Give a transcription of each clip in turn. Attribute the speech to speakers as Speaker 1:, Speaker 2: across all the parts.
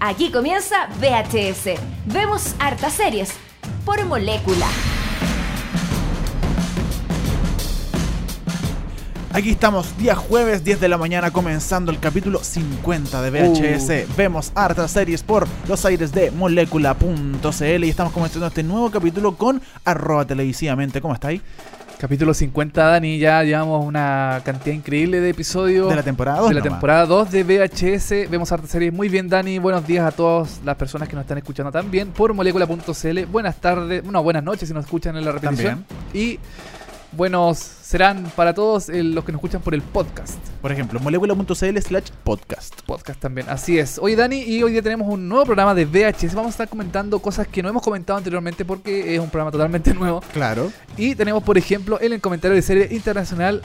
Speaker 1: Aquí comienza VHS. Vemos hartas series por molécula.
Speaker 2: Aquí estamos, día jueves, 10 de la mañana, comenzando el capítulo 50 de VHS. Vemos hartas series por los aires de molécula.cl y estamos comenzando este nuevo capítulo con arroba televisivamente. ¿Cómo está ahí?
Speaker 3: Capítulo 50, Dani, ya llevamos una cantidad increíble de episodios.
Speaker 2: De la temporada 2.
Speaker 3: De la
Speaker 2: nomás.
Speaker 3: temporada 2 de VHS. Vemos hartas series. Muy bien, Dani. Buenos días a todas las personas que nos están escuchando también por molécula.cl. Buenas tardes, no, buenas noches si nos escuchan en la repetición. Y buenos serán para todos eh, los que nos escuchan por el podcast.
Speaker 2: Por ejemplo, molécula.cl slash podcast.
Speaker 3: Podcast también, así es. Oye, Dani, y hoy día tenemos un nuevo programa de VHS. Vamos a estar comentando cosas que no hemos comentado anteriormente porque es un programa totalmente nuevo.
Speaker 2: Claro.
Speaker 3: Y tenemos, por ejemplo, en el comentario de serie internacional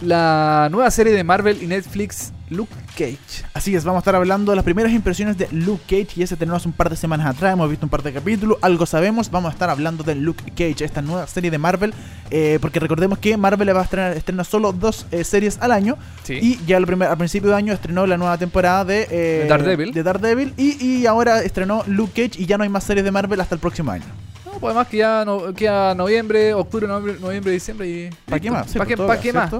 Speaker 3: la nueva serie de Marvel y Netflix, Luke Cage.
Speaker 2: Así es, vamos a estar hablando de las primeras impresiones de Luke Cage y ese tenemos un par de semanas atrás, hemos visto un par de capítulos, algo sabemos, vamos a estar hablando de Luke Cage, esta nueva serie de Marvel, eh, porque recordemos que Marvel va a estrenar, estrena solo dos eh, series al año
Speaker 3: Sí.
Speaker 2: y ya al, primer, al principio de año estrenó la nueva temporada de, eh,
Speaker 3: De Daredevil.
Speaker 2: de Daredevil y, y ahora estrenó Luke Cage y ya no hay más series de Marvel hasta el próximo año.
Speaker 3: No, pues además que ya no, queda noviembre, octubre, noviembre, noviembre, diciembre y.
Speaker 2: ¿Para qué más? Sí,
Speaker 3: ¿Para
Speaker 2: pues,
Speaker 3: qué, pa' qué más?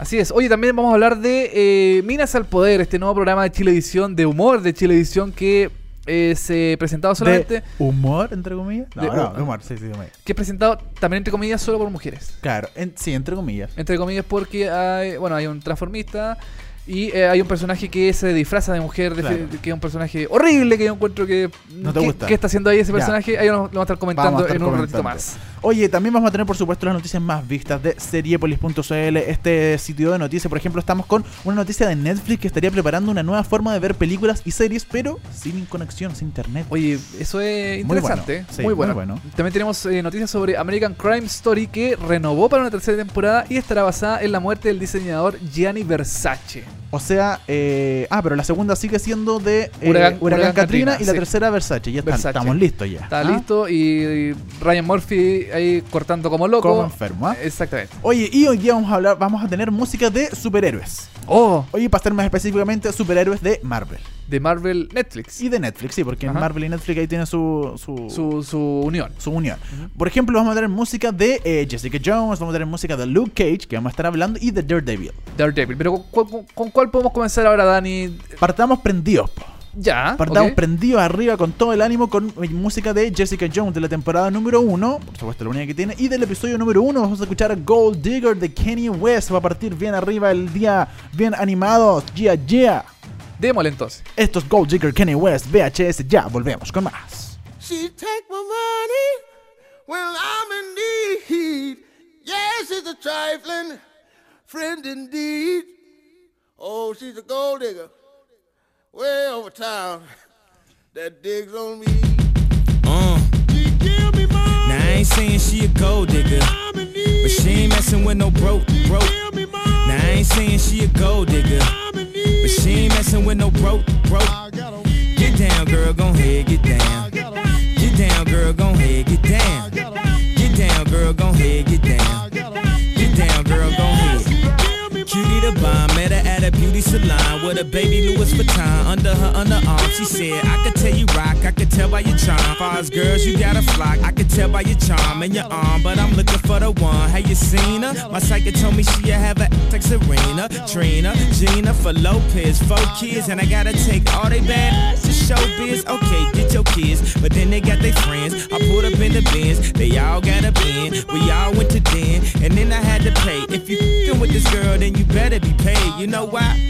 Speaker 3: Así es. Oye, también vamos a hablar de eh, Minas al Poder, este nuevo programa de Chilevisión, de humor de Chilevisión que eh, se presentado solamente.
Speaker 2: ¿De humor, entre comillas? No,
Speaker 3: De-
Speaker 2: no, humor, sí, sí, humor.
Speaker 3: Que es presentado también, entre comillas, solo por mujeres.
Speaker 2: Claro, en- sí, entre comillas.
Speaker 3: Entre comillas, porque hay, bueno, hay un transformista y eh, hay un personaje que se disfraza de mujer,
Speaker 2: Claro.
Speaker 3: que es un personaje horrible que yo encuentro que.
Speaker 2: No te
Speaker 3: ¿qué-
Speaker 2: gusta.
Speaker 3: ¿Qué está haciendo ahí ese
Speaker 2: Ya.
Speaker 3: personaje? Ahí lo, lo vamos a estar comentando
Speaker 2: Vamos a estar
Speaker 3: en un ratito más.
Speaker 2: Oye, también vamos a tener, por supuesto, las noticias más vistas de seriepolis.cl, este sitio de noticias. Por ejemplo, estamos con una noticia de Netflix que estaría preparando una nueva forma de ver películas y series, pero sin conexión, sin internet.
Speaker 3: Oye, eso es
Speaker 2: Muy
Speaker 3: interesante.
Speaker 2: bueno, sí,
Speaker 3: muy, bueno.
Speaker 2: muy bueno.
Speaker 3: También tenemos eh, noticias sobre American Crime Story que renovó para una tercera temporada y estará basada en la muerte del diseñador Gianni Versace.
Speaker 2: O sea, eh, ah, pero la segunda sigue siendo de eh,
Speaker 3: Huracán-
Speaker 2: Katrina,
Speaker 3: Katrina,
Speaker 2: y la
Speaker 3: sí.
Speaker 2: tercera Versace. Ya está-
Speaker 3: Versace.
Speaker 2: estamos listos ya.
Speaker 3: Está
Speaker 2: ¿Ah?
Speaker 3: listo y Ryan Murphy ahí cortando como loco.
Speaker 2: Como enfermo, ¿ah?
Speaker 3: Exactamente.
Speaker 2: Oye, y hoy día vamos a hablar, vamos a tener música de superhéroes.
Speaker 3: Oh,
Speaker 2: Oye, para ser más específicamente, superhéroes de Marvel.
Speaker 3: de Marvel Netflix.
Speaker 2: Y de Netflix, sí, porque en. Marvel y Netflix ahí tiene su, su,
Speaker 3: Su, su unión.
Speaker 2: su unión. Por ejemplo, vamos a tener música de eh, Jessica Jones, vamos a tener música de Luke Cage, que vamos a estar hablando, y de Daredevil.
Speaker 3: Daredevil. Pero ¿con, con- con cuál podemos comenzar ahora, Dani?
Speaker 2: Partamos prendidos, po.
Speaker 3: Ya.
Speaker 2: Partamos
Speaker 3: ok.
Speaker 2: prendidos arriba con todo el ánimo con música de Jessica Jones de la temporada número 1, por supuesto la única que tiene, y del episodio número 1 vamos a escuchar Gold Digger de Kenny West, va a partir bien arriba el día, bien animado, yeah, yeah.
Speaker 3: Démosle entonces.
Speaker 2: Esto es Gold Digger Kenny West, VHS, ya, volvemos con más.
Speaker 4: She take my money when I'm in need. Yes, she's a trifling friend indeed. Oh, she's a gold digger way over town that digs on me.
Speaker 5: Uh,
Speaker 4: She give me money.
Speaker 5: now I ain't saying she a gold digger,
Speaker 4: I'm in need.
Speaker 5: but she ain't messing with no broke, broke.
Speaker 4: Give me money.
Speaker 5: Now I ain't saying she a gold digger,
Speaker 4: I'm in need.
Speaker 5: but she ain't messing with no broke, broke.
Speaker 4: I got 'em.
Speaker 5: Get down, girl, gon' head, get down. Salon with a baby Louis Vuitton under her underarm. She said, I could tell you rock, I could tell by your charm. Far girls, you got a flock, I could tell by your charm and your arm. But I'm looking for the one. Have you seen her? My psychic told me she have a like Serena, Trina, Gina for Lopez, four kids, and I gotta take all they bad to showbiz. Okay, get your kids, but then they got their friends. I pulled up in the bins, they all got a bin. We all went to den, and then I had to pay. If you fing with this girl, then you better be paid. You know why?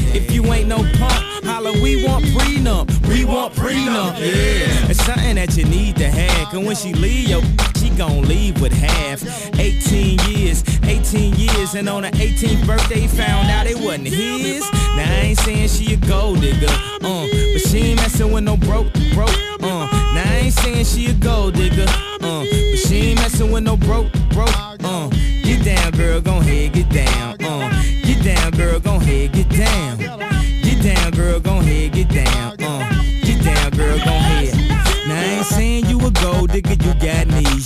Speaker 5: If you ain't no punk, holla, we want prenup. We want prenup, yeah. It's something that you need to have. Cause when she leave, yo, she gon' leave with half. 18 years, 18 years, and on her 18th birthday, found out it wasn't his. Now I ain't saying she a gold digger, uh, but she ain't messing with no broke, broke, uh. Now I ain't saying she a gold digger,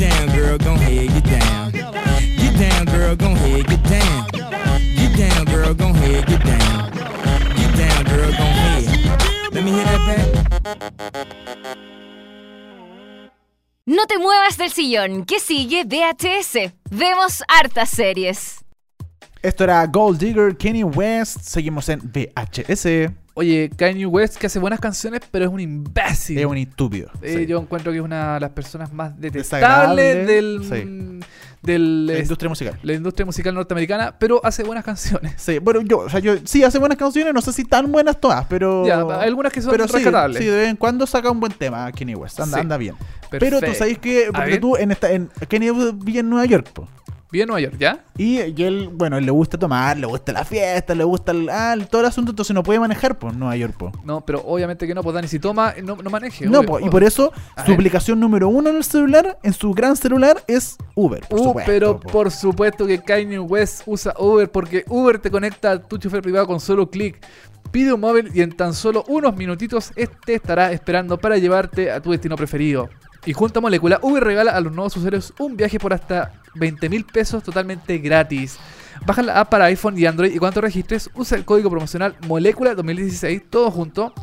Speaker 5: Get down, girl, gon' head, get down. Get down, girl, gon' head, get down. Get down, girl, gon' head, get down. Get down, girl, gon' head. Let me hear that back.
Speaker 1: No te muevas del sillón, que sigue VHS. Vemos hartas series.
Speaker 2: Esto era Gold Digger, Kenny West. Seguimos en VHS.
Speaker 3: Oye, Kanye West que hace buenas canciones, pero es un imbécil.
Speaker 2: Es un estúpido.
Speaker 3: Eh,
Speaker 2: sí.
Speaker 3: Yo encuentro que es una de las personas más detestables del,
Speaker 2: sí.
Speaker 3: del
Speaker 2: La
Speaker 3: es-
Speaker 2: industria musical.
Speaker 3: la industria musical norteamericana, pero hace buenas canciones.
Speaker 2: Sí, bueno, yo, o sea, yo sí hace buenas canciones, no sé si tan buenas todas, pero.
Speaker 3: Ya, hay algunas que son
Speaker 2: pero
Speaker 3: rescatables.
Speaker 2: Sí, de vez en cuando saca un buen tema Kenny West. Anda, bien. Pero tú sabes que, porque tú en esta, en West vive en Nueva York, po.
Speaker 3: Vive en Nueva York, ¿ya?
Speaker 2: Y, y él, bueno, él le gusta tomar, le gusta la fiesta, le gusta el, ah, todo el asunto, entonces no puede manejar por Nueva York, po.
Speaker 3: No, pero obviamente que no, pues Dani, si toma, no, no maneje.
Speaker 2: No, po, y por eso
Speaker 3: A
Speaker 2: su
Speaker 3: ver.
Speaker 2: aplicación número uno en el celular, en su gran celular, es Uber. Por
Speaker 3: Uh,
Speaker 2: supuesto,
Speaker 3: pero
Speaker 2: po.
Speaker 3: por supuesto que Kanye West usa Uber porque Uber te conecta a tu chofer privado con solo clic. Pide un móvil y en tan solo unos minutitos este estará esperando para llevarte a tu destino preferido. Y junto a Molécula, Uber regala a los nuevos usuarios un viaje por hasta 20 mil pesos totalmente gratis. Baja la app para iPhone y Android y cuando registres, usa el código promocional Molécula 2016, todo junto,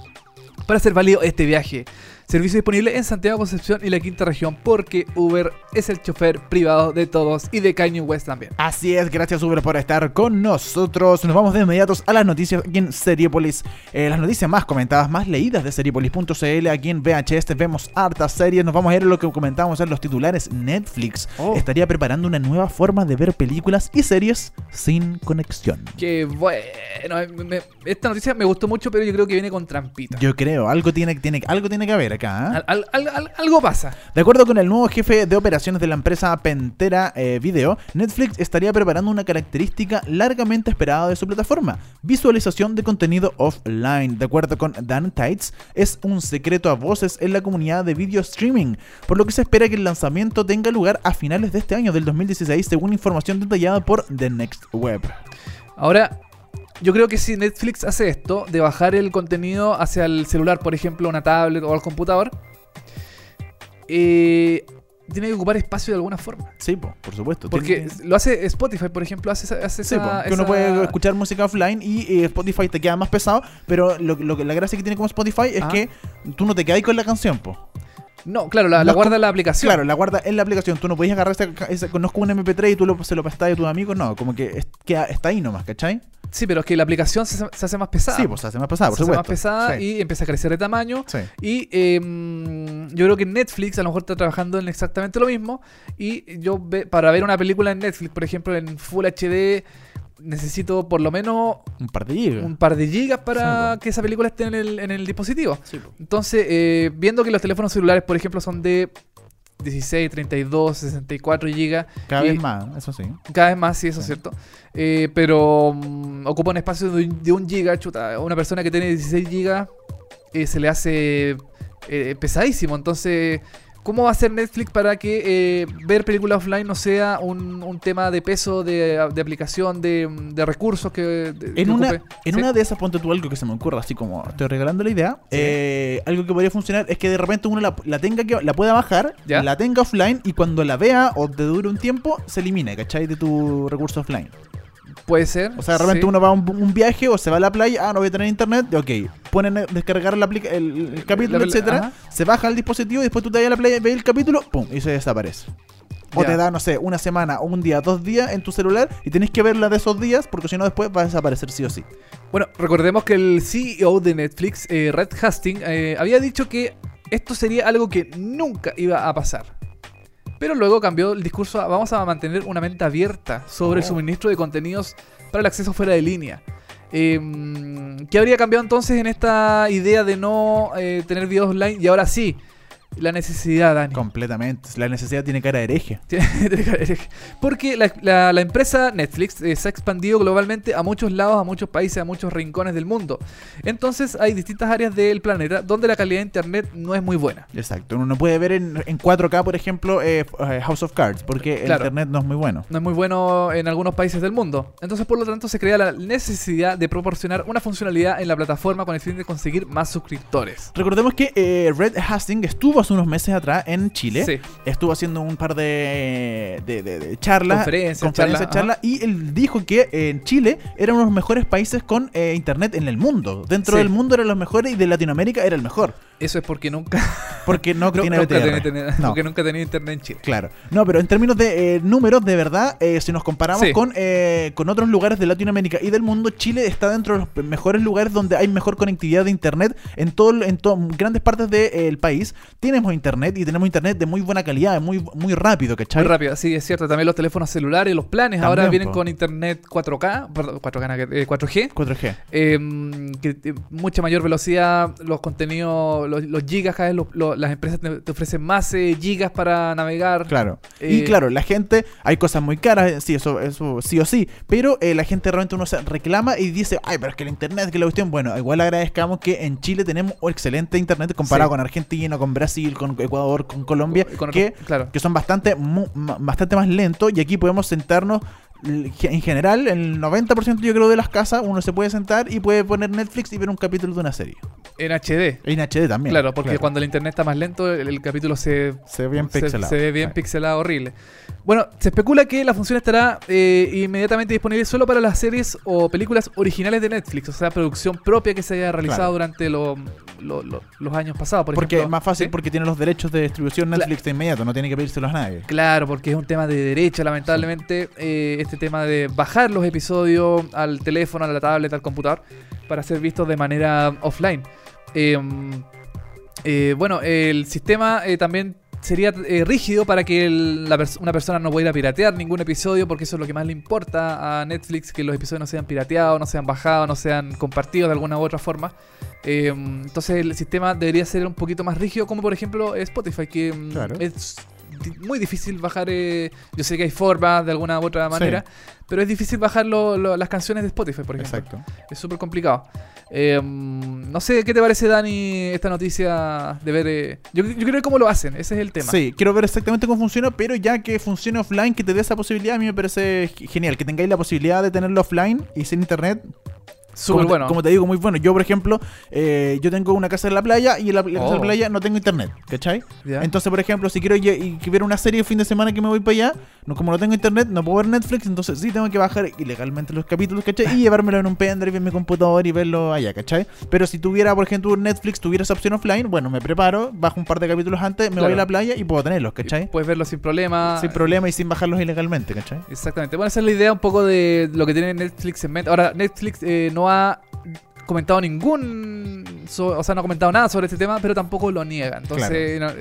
Speaker 3: para hacer válido este viaje. Servicio disponible en Santiago, Concepción y la quinta región porque Uber es el chofer privado de todos y de Kanye West también.
Speaker 2: Así es, gracias Uber por estar con nosotros. Nos vamos de inmediatos a las noticias aquí en Seriepolis. Eh, las noticias más comentadas, más leídas de Seriepolis.cl. Aquí en VHS vemos hartas series. Nos vamos a ir a lo que comentábamos en los titulares. Netflix
Speaker 3: Oh.
Speaker 2: estaría preparando una nueva forma de ver películas y series sin conexión.
Speaker 3: Que bueno, me- me- esta noticia me gustó mucho, pero yo creo que viene con trampita.
Speaker 2: Yo creo, algo tiene, tiene, algo tiene que haber acá. ¿eh?
Speaker 3: Al- al- al- al- algo pasa.
Speaker 2: De acuerdo con el nuevo jefe de operaciones de la empresa Pentera eh, Video, Netflix estaría preparando una característica largamente esperada de su plataforma, visualización de contenido offline. De acuerdo con Dan Tights, es un secreto a voces en la comunidad de video streaming, por lo que se espera que el lanzamiento tenga lugar a finales de este año, del 2016, según información detallada por The Next Web.
Speaker 3: Ahora, yo creo que si Netflix hace esto, de bajar el contenido hacia el celular, por ejemplo, una tablet o al computador, eh, tiene que ocupar espacio de alguna forma.
Speaker 2: Sí, po, por supuesto.
Speaker 3: Porque
Speaker 2: Tiene-
Speaker 3: lo hace Spotify, por ejemplo, hace, hace
Speaker 2: Sí,
Speaker 3: esa,
Speaker 2: po, que uno puede escuchar música offline y eh, Spotify te queda más pesado, pero lo, lo que- la gracia que tiene como Spotify es
Speaker 3: Ah.
Speaker 2: que tú no te quedas con la canción, po.
Speaker 3: No, claro, la, guarda en la aplicación.
Speaker 2: Claro, la guarda en la aplicación. Tú no podías agarrar ese conozco un MP3 y tú lo, se lo prestas a tu amigo. No, como que es- está ahí nomás, ¿cachai?
Speaker 3: Sí, pero es que la aplicación se, se hace más pesada.
Speaker 2: Sí, pues se hace más pesada, por
Speaker 3: se hace
Speaker 2: supuesto.
Speaker 3: más pesada
Speaker 2: Sí.
Speaker 3: y empieza a crecer de tamaño.
Speaker 2: Sí.
Speaker 3: Y eh, yo creo que Netflix a lo mejor está trabajando en exactamente lo mismo. Y yo ve- para ver una película en Netflix, por ejemplo, en Full HD, necesito por lo menos
Speaker 2: Un par de gigas.
Speaker 3: un par de gigas para
Speaker 2: Sí,
Speaker 3: que esa película esté en el, en el dispositivo.
Speaker 2: Sí.
Speaker 3: Entonces, eh, viendo que los teléfonos celulares, por ejemplo, son de 16, 32, 64 gigas.
Speaker 2: Cada
Speaker 3: y
Speaker 2: vez más, eso sí.
Speaker 3: Cada vez más, sí, eso es cierto. Eh, pero mm, ocupa un espacio de, un- de un giga, chuta. a Una persona que tiene 16 gigas eh, se le hace eh, pesadísimo. Entonces, ¿cómo va a ser Netflix para que eh, ver películas offline no sea un, un tema de peso, de, de aplicación, de, de recursos que, de- que
Speaker 2: En una,
Speaker 3: ocupe?
Speaker 2: en
Speaker 3: ¿Sí?
Speaker 2: una de esas, ponte tú algo que se me ocurra, así como estoy regalando la idea.
Speaker 3: Sí.
Speaker 2: eh, algo que podría funcionar es que de repente uno la, la tenga que la pueda bajar,
Speaker 3: Ya.
Speaker 2: la tenga offline y cuando la vea o te dure un tiempo, se elimine, ¿cachai? De tu recurso offline.
Speaker 3: Puede ser.
Speaker 2: O sea,
Speaker 3: sí.
Speaker 2: uno va a un, un viaje o se va a la playa, ah, no voy a tener internet, ok. Ponen a descargar la el, el capítulo, etcétera,
Speaker 3: ajá.
Speaker 2: se baja el dispositivo y después tú te vas a la playa, ves el capítulo, pum, y se desaparece. O te da, no sé, una semana o un día, dos días en tu celular y tenés que verla de esos días porque si no después va a desaparecer sí o sí.
Speaker 3: Bueno, recordemos que el CEO de Netflix, eh, Red Hastings, eh, había dicho que esto sería algo que nunca iba a pasar. Pero luego cambió el discurso a vamos a mantener una mente abierta sobre el
Speaker 2: Oh.
Speaker 3: suministro de contenidos para el acceso fuera de línea. Eh, ¿Qué habría cambiado entonces en esta idea de no eh, tener videos online? Y ahora sí, la necesidad, Dani.
Speaker 2: Completamente. La necesidad tiene cara de hereje.
Speaker 3: Porque la, la- la empresa Netflix eh, se ha expandido globalmente a muchos lados, a muchos países, a muchos rincones del mundo. Entonces hay distintas áreas del planeta donde la calidad de internet no es muy buena.
Speaker 2: Exacto. Uno no puede ver en, en 4K, por ejemplo, eh, eh, House of Cards porque el internet no es muy bueno.
Speaker 3: No es muy bueno en algunos países del mundo. Entonces, por lo tanto, se crea la necesidad de proporcionar una funcionalidad en la plataforma con el fin de conseguir más suscriptores.
Speaker 2: Recordemos que eh, Red Hastings estuvo hace unos meses atrás en Chile.
Speaker 3: Sí.
Speaker 2: Estuvo haciendo un par de, de, de- de charlas.
Speaker 3: Conferencias,
Speaker 2: conferencias,
Speaker 3: charlas,
Speaker 2: y él dijo que eh, en Chile era uno de los mejores países con eh, internet en el mundo. Dentro
Speaker 3: Sí.
Speaker 2: del mundo era los mejores y de Latinoamérica era el mejor.
Speaker 3: Eso es porque nunca,
Speaker 2: Porque no, tiene
Speaker 3: nunca,
Speaker 2: BTR.
Speaker 3: tenía,
Speaker 2: No.
Speaker 3: porque nunca tenía internet en Chile.
Speaker 2: Claro. No, pero en términos de eh, números, de verdad, eh, si nos comparamos
Speaker 3: Sí.
Speaker 2: con, eh, con otros lugares de Latinoamérica y del mundo, Chile está dentro de los mejores lugares donde hay mejor conectividad de internet en todo en to- grandes partes del país. Tenemos internet y tenemos internet de muy buena calidad, muy, muy rápido, ¿cachai?
Speaker 3: Muy rápido, sí, es cierto. También los teléfonos celulares, los planes ahora vienen
Speaker 2: po.
Speaker 3: con internet 4K, perdón, 4K, nada que- eh, 4G.
Speaker 2: 4G.
Speaker 3: eh, que, eh, mucha mayor velocidad, los contenidos, los, los gigas, cada vez lo- lo- las empresas te, te ofrecen más eh, gigas para navegar.
Speaker 2: Claro.
Speaker 3: Eh,
Speaker 2: y claro, la gente, hay cosas muy caras, eh, sí, eso, eso sí o sí, pero eh, la gente realmente uno se reclama y dice, ay, pero es que el internet, que la cuestión, bueno, igual agradezcamos que en Chile tenemos un excelente internet comparado
Speaker 3: Sí.
Speaker 2: con Argentina, con Brasil, con Ecuador, con Colombia,
Speaker 3: Con
Speaker 2: que,
Speaker 3: claro.
Speaker 2: que son bastante, mu- bastante más lentos y aquí podemos sentarnos. En general, el 90% yo creo de las casas uno se puede sentar y puede poner Netflix y ver un capítulo de una serie.
Speaker 3: En HD.
Speaker 2: En HD también.
Speaker 3: Claro, porque
Speaker 2: claro.
Speaker 3: cuando el internet está más lento, el, el capítulo se,
Speaker 2: se ve bien
Speaker 3: se-
Speaker 2: pixelado.
Speaker 3: se ve bien pixelado, horrible. Bueno, se especula que la función estará eh, inmediatamente disponible solo para las series o películas originales de Netflix, o sea, producción propia que se haya realizado
Speaker 2: Claro.
Speaker 3: durante lo- lo- lo- los años pasados. Por
Speaker 2: porque
Speaker 3: ejemplo.
Speaker 2: es más fácil
Speaker 3: ¿Sí?
Speaker 2: porque tiene los derechos de distribución Netflix de inmediato, no tiene que pedírselos a nadie.
Speaker 3: Claro, porque es un tema de derecho, lamentablemente, eh, este tema de bajar los episodios al teléfono, a la tablet, al computador, para ser vistos de manera offline. Eh, eh, bueno, el sistema eh, también sería eh, rígido para que el- la pers- una persona no pudiera piratear ningún episodio, porque eso es lo que más le importa a Netflix, que los episodios no sean pirateados, no sean bajados, no sean compartidos de alguna u otra forma. Eh, entonces el sistema debería ser un poquito más rígido, como por ejemplo Spotify, que mm,
Speaker 2: Claro.
Speaker 3: es muy difícil bajar. eh, yo sé que hay formas de alguna u otra manera, pero es difícil bajar lo- lo- las canciones de Spotify, por ejemplo.
Speaker 2: Exacto.
Speaker 3: Es súper complicado. Eh, no sé, ¿qué te parece, Dani, esta noticia de ver... eh, yo, yo quiero ver cómo lo hacen, ese es el tema.
Speaker 2: Sí, quiero ver exactamente cómo funciona, pero ya que funcione offline, que te dé esa posibilidad, a mí me parece genial. Que tengáis la posibilidad de tenerlo offline y sin internet.
Speaker 3: Súper
Speaker 2: como, te-
Speaker 3: bueno.
Speaker 2: como te digo, muy bueno. Yo, por ejemplo, eh, yo tengo una casa en la playa y en la, la casa
Speaker 3: Oh.
Speaker 2: la playa no tengo internet, ¿cachai?
Speaker 3: Ya.
Speaker 2: Entonces, por ejemplo, si quiero ye- y que ver una serie el fin de semana que me voy para allá, no, como no tengo internet, no puedo ver Netflix, entonces sí tengo que bajar ilegalmente los capítulos, ¿cachai? Y llevármelo en un pendrive en mi computador y verlo allá, ¿cachai? Pero si tuviera, por ejemplo, Netflix, tuviera esa opción offline, bueno, me preparo, bajo un par de capítulos antes, me voy
Speaker 3: Claro.
Speaker 2: a la playa y puedo tenerlos, ¿cachai?
Speaker 3: Puedes verlo sin problema.
Speaker 2: Sin problema y sin bajarlos ilegalmente, ¿cachai?
Speaker 3: Exactamente. Bueno, esa es la idea un poco de lo que tiene Netflix en mente. Ahora, Netflix eh, no ha comentado ningún. so- o sea, no ha comentado nada sobre este tema, pero tampoco lo niega. Entonces, no-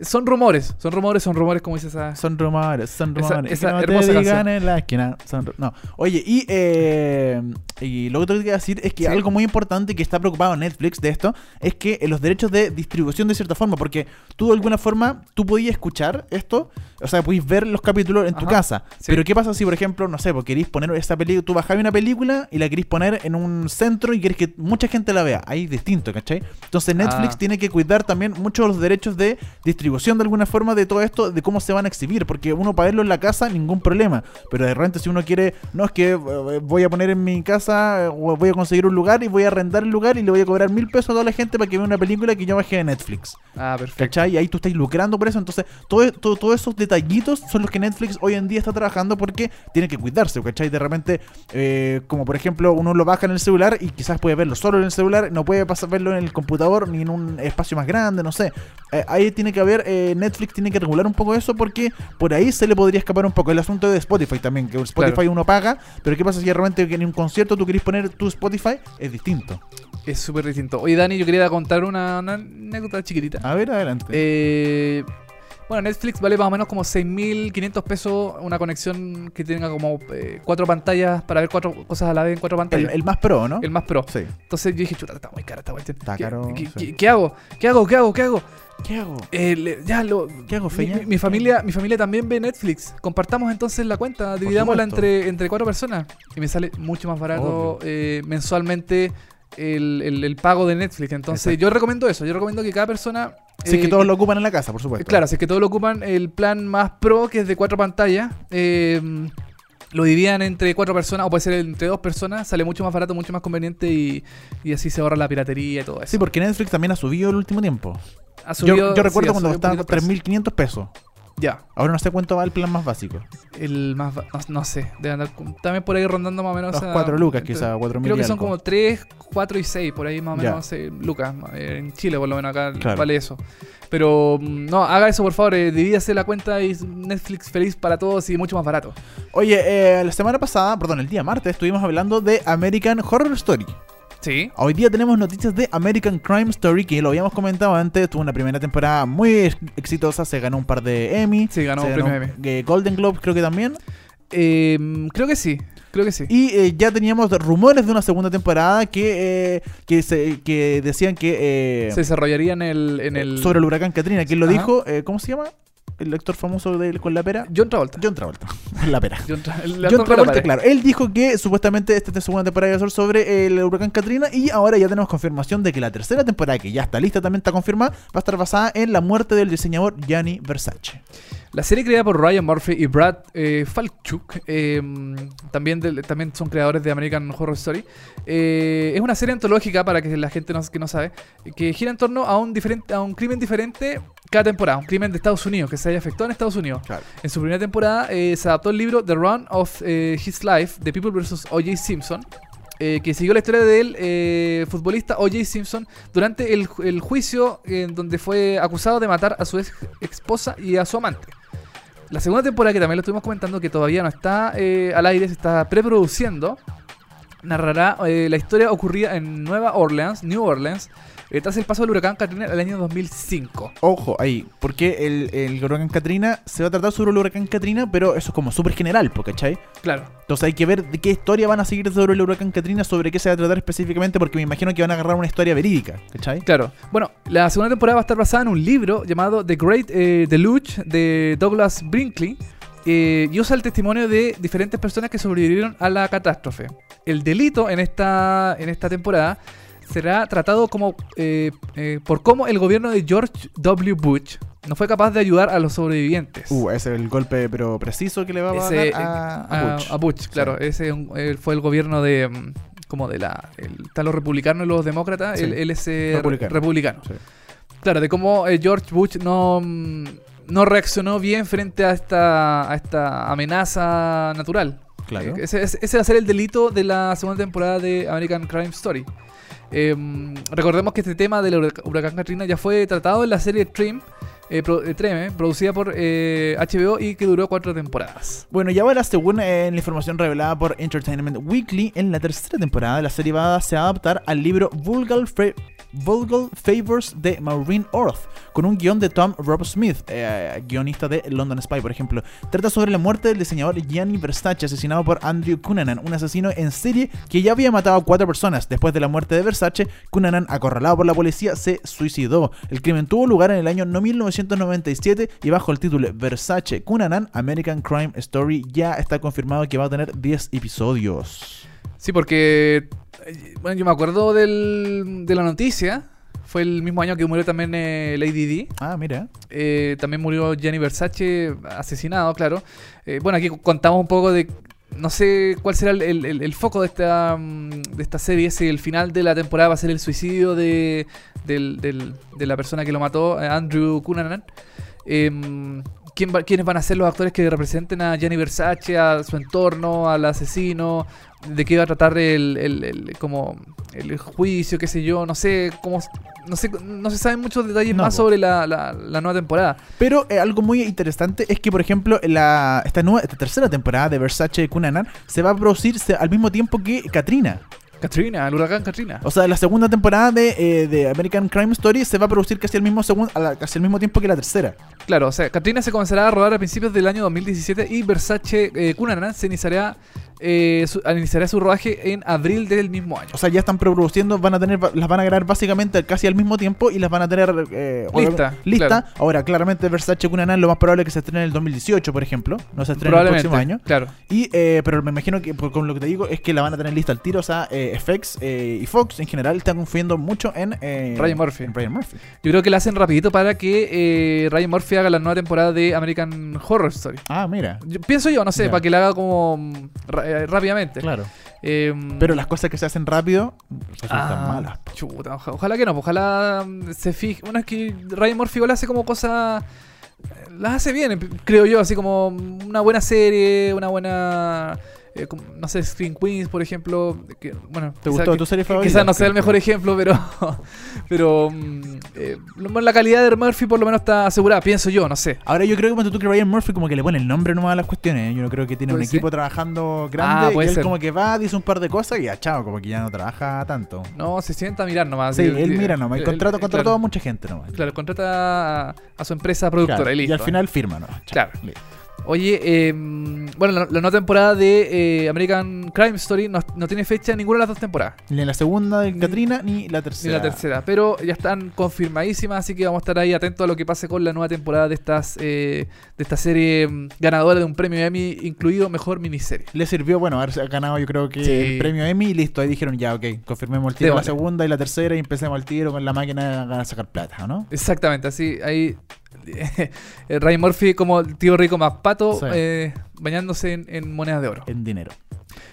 Speaker 3: son rumores. Son rumores, son rumores, como dice esa.
Speaker 2: Son rumores, son rumores.
Speaker 3: esa
Speaker 2: no te
Speaker 3: hermosa
Speaker 2: digan
Speaker 3: canción.
Speaker 2: en la esquina. son no. Oye, y, eh, y lo que tengo que decir es que
Speaker 3: Sí.
Speaker 2: algo muy importante que está preocupado Netflix de esto es que eh, los derechos de distribución de cierta forma, porque tú de alguna forma, tú podías escuchar esto, o sea, podías ver los capítulos en tu casa.
Speaker 3: Sí.
Speaker 2: Pero ¿qué pasa si, por ejemplo, no sé, porque queréis poner esa película, tú bajás una película y la queréis poner en un centro y querés que mucha gente la vea? Ahí es distinto, ¿cachai? Entonces Netflix
Speaker 3: Ah.
Speaker 2: tiene que cuidar también mucho los derechos de distribución de alguna forma de todo esto, de cómo se van a exhibir, porque uno para verlo en la casa, ningún problema, pero de repente si uno quiere, no es que eh, voy a poner en mi casa, voy a conseguir un lugar y voy a arrendar el lugar y le voy a cobrar mil pesos a toda la gente para que vea una película que yo bajé de Netflix.
Speaker 3: Ah, perfecto.
Speaker 2: ¿Cachai? Y ahí tú estás lucrando por eso. Entonces, todo, todo- todos esos detallitos son los que Netflix hoy en día está trabajando porque tiene que cuidarse, ¿cachai? De repente, eh, como por ejemplo, uno lo baja en el celular y quizás puede verlo solo en el celular, no puede pasar verlo en el computador ni en un espacio más grande, no sé. Eh, ahí tiene que haber, eh, Netflix tiene que regular un poco eso porque por ahí se le podría escapar un poco. El asunto de Spotify también, que Spotify
Speaker 3: Claro.
Speaker 2: uno paga, pero ¿qué pasa si de repente en un concierto tú querés poner tu Spotify? Es distinto.
Speaker 3: Es súper distinto. Oye, Dani, yo quería contar una, una anécdota chiquitita.
Speaker 2: A ver, adelante.
Speaker 3: Eh, bueno, Netflix vale más o menos como 6.500 pesos una conexión que tenga como eh, cuatro pantallas para ver cuatro cosas a la vez en cuatro pantallas.
Speaker 2: el más pro, ¿no?
Speaker 3: El más pro.
Speaker 2: Sí.
Speaker 3: Entonces yo dije, chuta, está muy cara esta cuestión.
Speaker 2: Está
Speaker 3: ¿Qué-
Speaker 2: caro,
Speaker 3: ¿qué,
Speaker 2: sí.
Speaker 3: qué- qué hago? ¿Qué hago? ¿Qué hago? ¿Qué hago?
Speaker 2: ¿Qué hago?
Speaker 3: Eh, le- ya lo.
Speaker 2: ¿Qué hago, Feña?
Speaker 3: mi- mi familia, mi familia también ve Netflix. Compartamos entonces la cuenta, dividámosla entre, entre cuatro personas. Y me sale mucho más barato eh, mensualmente el, el- el pago de Netflix. Entonces
Speaker 2: Exacto.
Speaker 3: yo recomiendo eso. Yo recomiendo que cada persona.
Speaker 2: Si es que
Speaker 3: eh,
Speaker 2: todos lo ocupan en la casa, por supuesto.
Speaker 3: Claro, si es que todos lo ocupan el plan más pro, que es de cuatro pantallas, eh, lo dividan entre cuatro personas, o puede ser entre dos personas, sale mucho más barato, mucho más conveniente y, y así se ahorra la piratería y todo eso.
Speaker 2: Sí, porque Netflix también ha subido el último tiempo.
Speaker 3: Ha
Speaker 2: Yo,
Speaker 3: subido-
Speaker 2: yo recuerdo
Speaker 3: sí,
Speaker 2: cuando costaba
Speaker 3: poquito el
Speaker 2: 3.500 pesos.
Speaker 3: Ya,
Speaker 2: Ahora no sé cuánto va el plan más básico.
Speaker 3: el más. ba- No, no sé, debe andar con- también por ahí rondando más o menos.
Speaker 2: Los
Speaker 3: a-
Speaker 2: 4 lucas,
Speaker 3: entre-
Speaker 2: 4 mil
Speaker 3: Creo
Speaker 2: y
Speaker 3: que son
Speaker 2: algo.
Speaker 3: como 3, 4 y 6, por ahí más o
Speaker 2: Ya.
Speaker 3: menos eh, lucas. eh, En Chile, por lo menos acá
Speaker 2: Claro.
Speaker 3: vale eso. Pero mm, no, haga eso por favor, eh, divídase la cuenta y Netflix feliz para todos y mucho más barato.
Speaker 2: Oye, eh, la semana pasada, perdón, el día martes, estuvimos hablando de American Horror Story.
Speaker 3: Sí.
Speaker 2: Hoy día tenemos noticias de American Crime Story, que lo habíamos comentado antes. Tuvo una primera temporada muy ex- exitosa, se ganó un par de Emmy.
Speaker 3: Sí, ganó
Speaker 2: se
Speaker 3: un premio Emmy.
Speaker 2: eh, Golden Globe, creo que también.
Speaker 3: Eh, creo que sí, creo que sí.
Speaker 2: Y eh, ya teníamos rumores de una segunda temporada que, eh, que, se, que decían que... eh,
Speaker 3: Se desarrollaría en el. En el...
Speaker 2: sobre el huracán Katrina. ¿Quién lo
Speaker 3: Ajá.
Speaker 2: dijo? ¿Cómo se llama? El actor famoso de Con la Pera.
Speaker 3: John Travolta.
Speaker 2: John Travolta. La Pera.
Speaker 3: John, Tra-
Speaker 2: Travolta, claro. Él dijo que supuestamente esta segunda temporada iba a ser sobre el huracán Katrina y ahora ya tenemos confirmación de que la tercera temporada, que ya está lista, también está confirmada, va a estar basada en la muerte del diseñador Gianni Versace.
Speaker 3: La serie creada por Ryan Murphy y Brad eh, Falchuk, eh, también, también son creadores de American Horror Story, eh, es una serie antológica, para que la gente no, que no sabe, que gira en torno a un, diferente, a un crimen diferente cada temporada, un crimen de Estados Unidos, que se haya efectuado en Estados Unidos.
Speaker 2: Claro.
Speaker 3: En su primera temporada se adaptó el libro The Run of His Life, The People vs. O.J. Simpson, eh, que siguió la historia del eh, futbolista O.J. Simpson durante el juicio en donde fue acusado de matar a su ex esposa y a su amante. La segunda temporada, que también lo estuvimos comentando, que todavía no está eh, al aire, se está preproduciendo, narrará eh, la historia ocurrida en Nueva Orleans, New Orleans, eh, tras el paso del huracán Katrina el año 2005.
Speaker 2: Ojo, ahí, porque el, el huracán Katrina se va a tratar sobre el huracán Katrina, pero eso es como súper general, ¿cachai?
Speaker 3: Claro.
Speaker 2: Entonces hay que ver de qué historia van a seguir sobre el huracán Katrina, sobre qué se va a tratar específicamente, porque me imagino que van a agarrar una historia verídica, ¿cachai?
Speaker 3: Claro. Bueno, la segunda temporada va a estar basada en un libro llamado The Great eh, Deluge de Douglas Brinkley. eh, y usa el testimonio de diferentes personas que sobrevivieron a la catástrofe. El delito en esta, en esta temporada será tratado como eh, eh, por cómo el gobierno de George W. Bush no fue capaz de ayudar a los sobrevivientes.
Speaker 2: Uh, ese es el golpe, pero preciso que le va a
Speaker 3: Ese,
Speaker 2: dar a,
Speaker 3: eh,
Speaker 2: a Bush.
Speaker 3: claro. Ese fue el gobierno de. mm, como de la. El, están los republicanos y los demócratas.
Speaker 2: Sí.
Speaker 3: Él, él es eh,
Speaker 2: Republicano.
Speaker 3: republicano.
Speaker 2: Sí.
Speaker 3: Claro, de cómo George Bush no, mm, no reaccionó bien frente a esta, a esta amenaza natural.
Speaker 2: Claro.
Speaker 3: Ese, ese- ese va a ser el delito de la segunda temporada de American Crime Story. Eh, recordemos que este tema del hurac- huracán Katrina ya fue tratado en la serie Trim, eh, eh, Treme, producida por eh, HBO y que duró cuatro temporadas.
Speaker 2: Bueno, y ahora, según eh, la información revelada por Entertainment Weekly, en la tercera temporada la serie va, se a adaptar al libro Vulgar, Fra- Vulgar Favors de Maureen Orth, con un guion de Tom Rob Smith, eh, guionista de London Spy, por ejemplo. Trata sobre la muerte del diseñador Gianni Versace, asesinado por Andrew Cunanan, un asesino en serie que ya había matado a cuatro personas. Después de la muerte de Versace, Cunanan, acorralado por la policía, se suicidó. El crimen tuvo lugar en el año no 1997 y bajo el título Versace Cunanan American Crime Story ya está confirmado que va a tener 10 episodios.
Speaker 3: Sí, porque eh, bueno, yo me acuerdo del- de la noticia. Fue el mismo año que murió también eh, Lady Di.
Speaker 2: Ah, mira.
Speaker 3: Eh, también murió Gianni Versace, asesinado, claro. Eh, bueno, aquí contamos un poco de. No sé cuál será el, el- el- el foco de esta, mm, de esta serie. Si el final de la temporada va a ser el suicidio de, del- del- de la persona que lo mató, eh, Andrew Cunanan. Em, ¿quién va- ¿Quiénes van a ser los actores que representen a Gianni Versace, a su entorno, al asesino? ¿De qué va a tratar el, el- el- como el juicio, qué sé yo? No sé cómo. No, sé, no se saben muchos detalles
Speaker 2: No,
Speaker 3: más
Speaker 2: po.
Speaker 3: sobre la, la- la nueva temporada.
Speaker 2: Pero eh, algo muy interesante es que, por ejemplo, la, esta, nueva, esta tercera temporada de Versace Cunanan se va a producir se- al mismo tiempo que Katrina.
Speaker 3: Katrina, el huracán Katrina.
Speaker 2: O sea, la segunda temporada de, eh, de American Crime Story se va a producir casi al mismo, segun- a la- casi al mismo tiempo que la tercera.
Speaker 3: Claro, o sea, Katrina se comenzará a rodar a principios del año 2017 y Versace eh, Cunanan se iniciará, eh, su, iniciará su rodaje en abril del mismo año.
Speaker 2: O sea, ya están produciendo, van a tener, las van a grabar básicamente casi al mismo tiempo y las van a tener eh,
Speaker 3: Lista,
Speaker 2: lista.
Speaker 3: claro.
Speaker 2: Ahora, claramente Versace Cunanan lo más probable es que se estrene en el 2018, por ejemplo. No se estrene el próximo año.
Speaker 3: claro.
Speaker 2: Y, eh, pero me imagino que, por, con lo que te digo, es que la van a tener lista al tiro. O sea, eh, FX eh, y Fox en general están confiando mucho en
Speaker 3: Ryan Murphy.
Speaker 2: en Ryan Murphy.
Speaker 3: Yo creo que la hacen rapidito para que Ryan Murphy haga la nueva temporada de American Horror Story.
Speaker 2: Ah, mira.
Speaker 3: Yo- pienso yo, no sé, para que la haga como mm, eh, rápidamente.
Speaker 2: Claro.
Speaker 3: Eh,
Speaker 2: Pero las cosas que se hacen rápido resultan
Speaker 3: ah,
Speaker 2: malas.
Speaker 3: chuta, oja- ojalá que no, ojalá mm, se fije. Una es que Ryan Murphy igual hace como cosas. eh, Las hace bien, eh, creo yo, así como una buena serie, una buena. Eh, como, no sé, Screen Queens, por ejemplo. Que, bueno,
Speaker 2: ¿Te
Speaker 3: quizá-
Speaker 2: gustó tu serie favorita?
Speaker 3: Quizás no sea el mejor ejemplo, pero. pero. mm, eh, la calidad de Murphy por lo menos está asegurada, pienso yo, no sé.
Speaker 2: Ahora yo creo que cuando tú que Ryan Murphy como que le pone el nombre nomás a las cuestiones. ¿eh? Yo no creo que tiene un
Speaker 3: ser.
Speaker 2: equipo trabajando grande
Speaker 3: Ah,
Speaker 2: y él
Speaker 3: ser.
Speaker 2: como que va, dice un par de cosas y ya chao, como que ya no trabaja tanto.
Speaker 3: No, se sienta a mirar nomás.
Speaker 2: sí,
Speaker 3: Y-
Speaker 2: él
Speaker 3: y-
Speaker 2: mira nomás. El
Speaker 3: él-
Speaker 2: contrato contrató
Speaker 3: claro.
Speaker 2: a mucha gente nomás.
Speaker 3: Claro, contrata a, a su empresa productora
Speaker 2: Claro,
Speaker 3: y listo.
Speaker 2: al final firma, ¿no?
Speaker 3: Claro. Oye, eh, bueno, la, la nueva temporada de eh, American Crime Story no, no tiene fecha ninguna de las dos temporadas.
Speaker 2: Ni la segunda de Katrina ni la
Speaker 3: Ni
Speaker 2: tercera.
Speaker 3: la tercera, pero ya están confirmadísimas, así que vamos a estar ahí atentos a lo que pase con la nueva temporada de estas eh, de esta serie mm, ganadora de un premio Emmy, incluido mejor miniserie.
Speaker 2: Le sirvió, bueno, haber ganado yo creo que
Speaker 3: Sí.
Speaker 2: el premio Emmy y listo. Ahí dijeron ya, ok, confirmemos el tiro la segunda y la tercera y empecemos al tiro con la máquina a sacar plata, ¿no?
Speaker 3: Exactamente, así ahí Ray Murphy como el tío rico más pato
Speaker 2: Sí.
Speaker 3: eh, bañándose en, en monedas de oro.
Speaker 2: En dinero.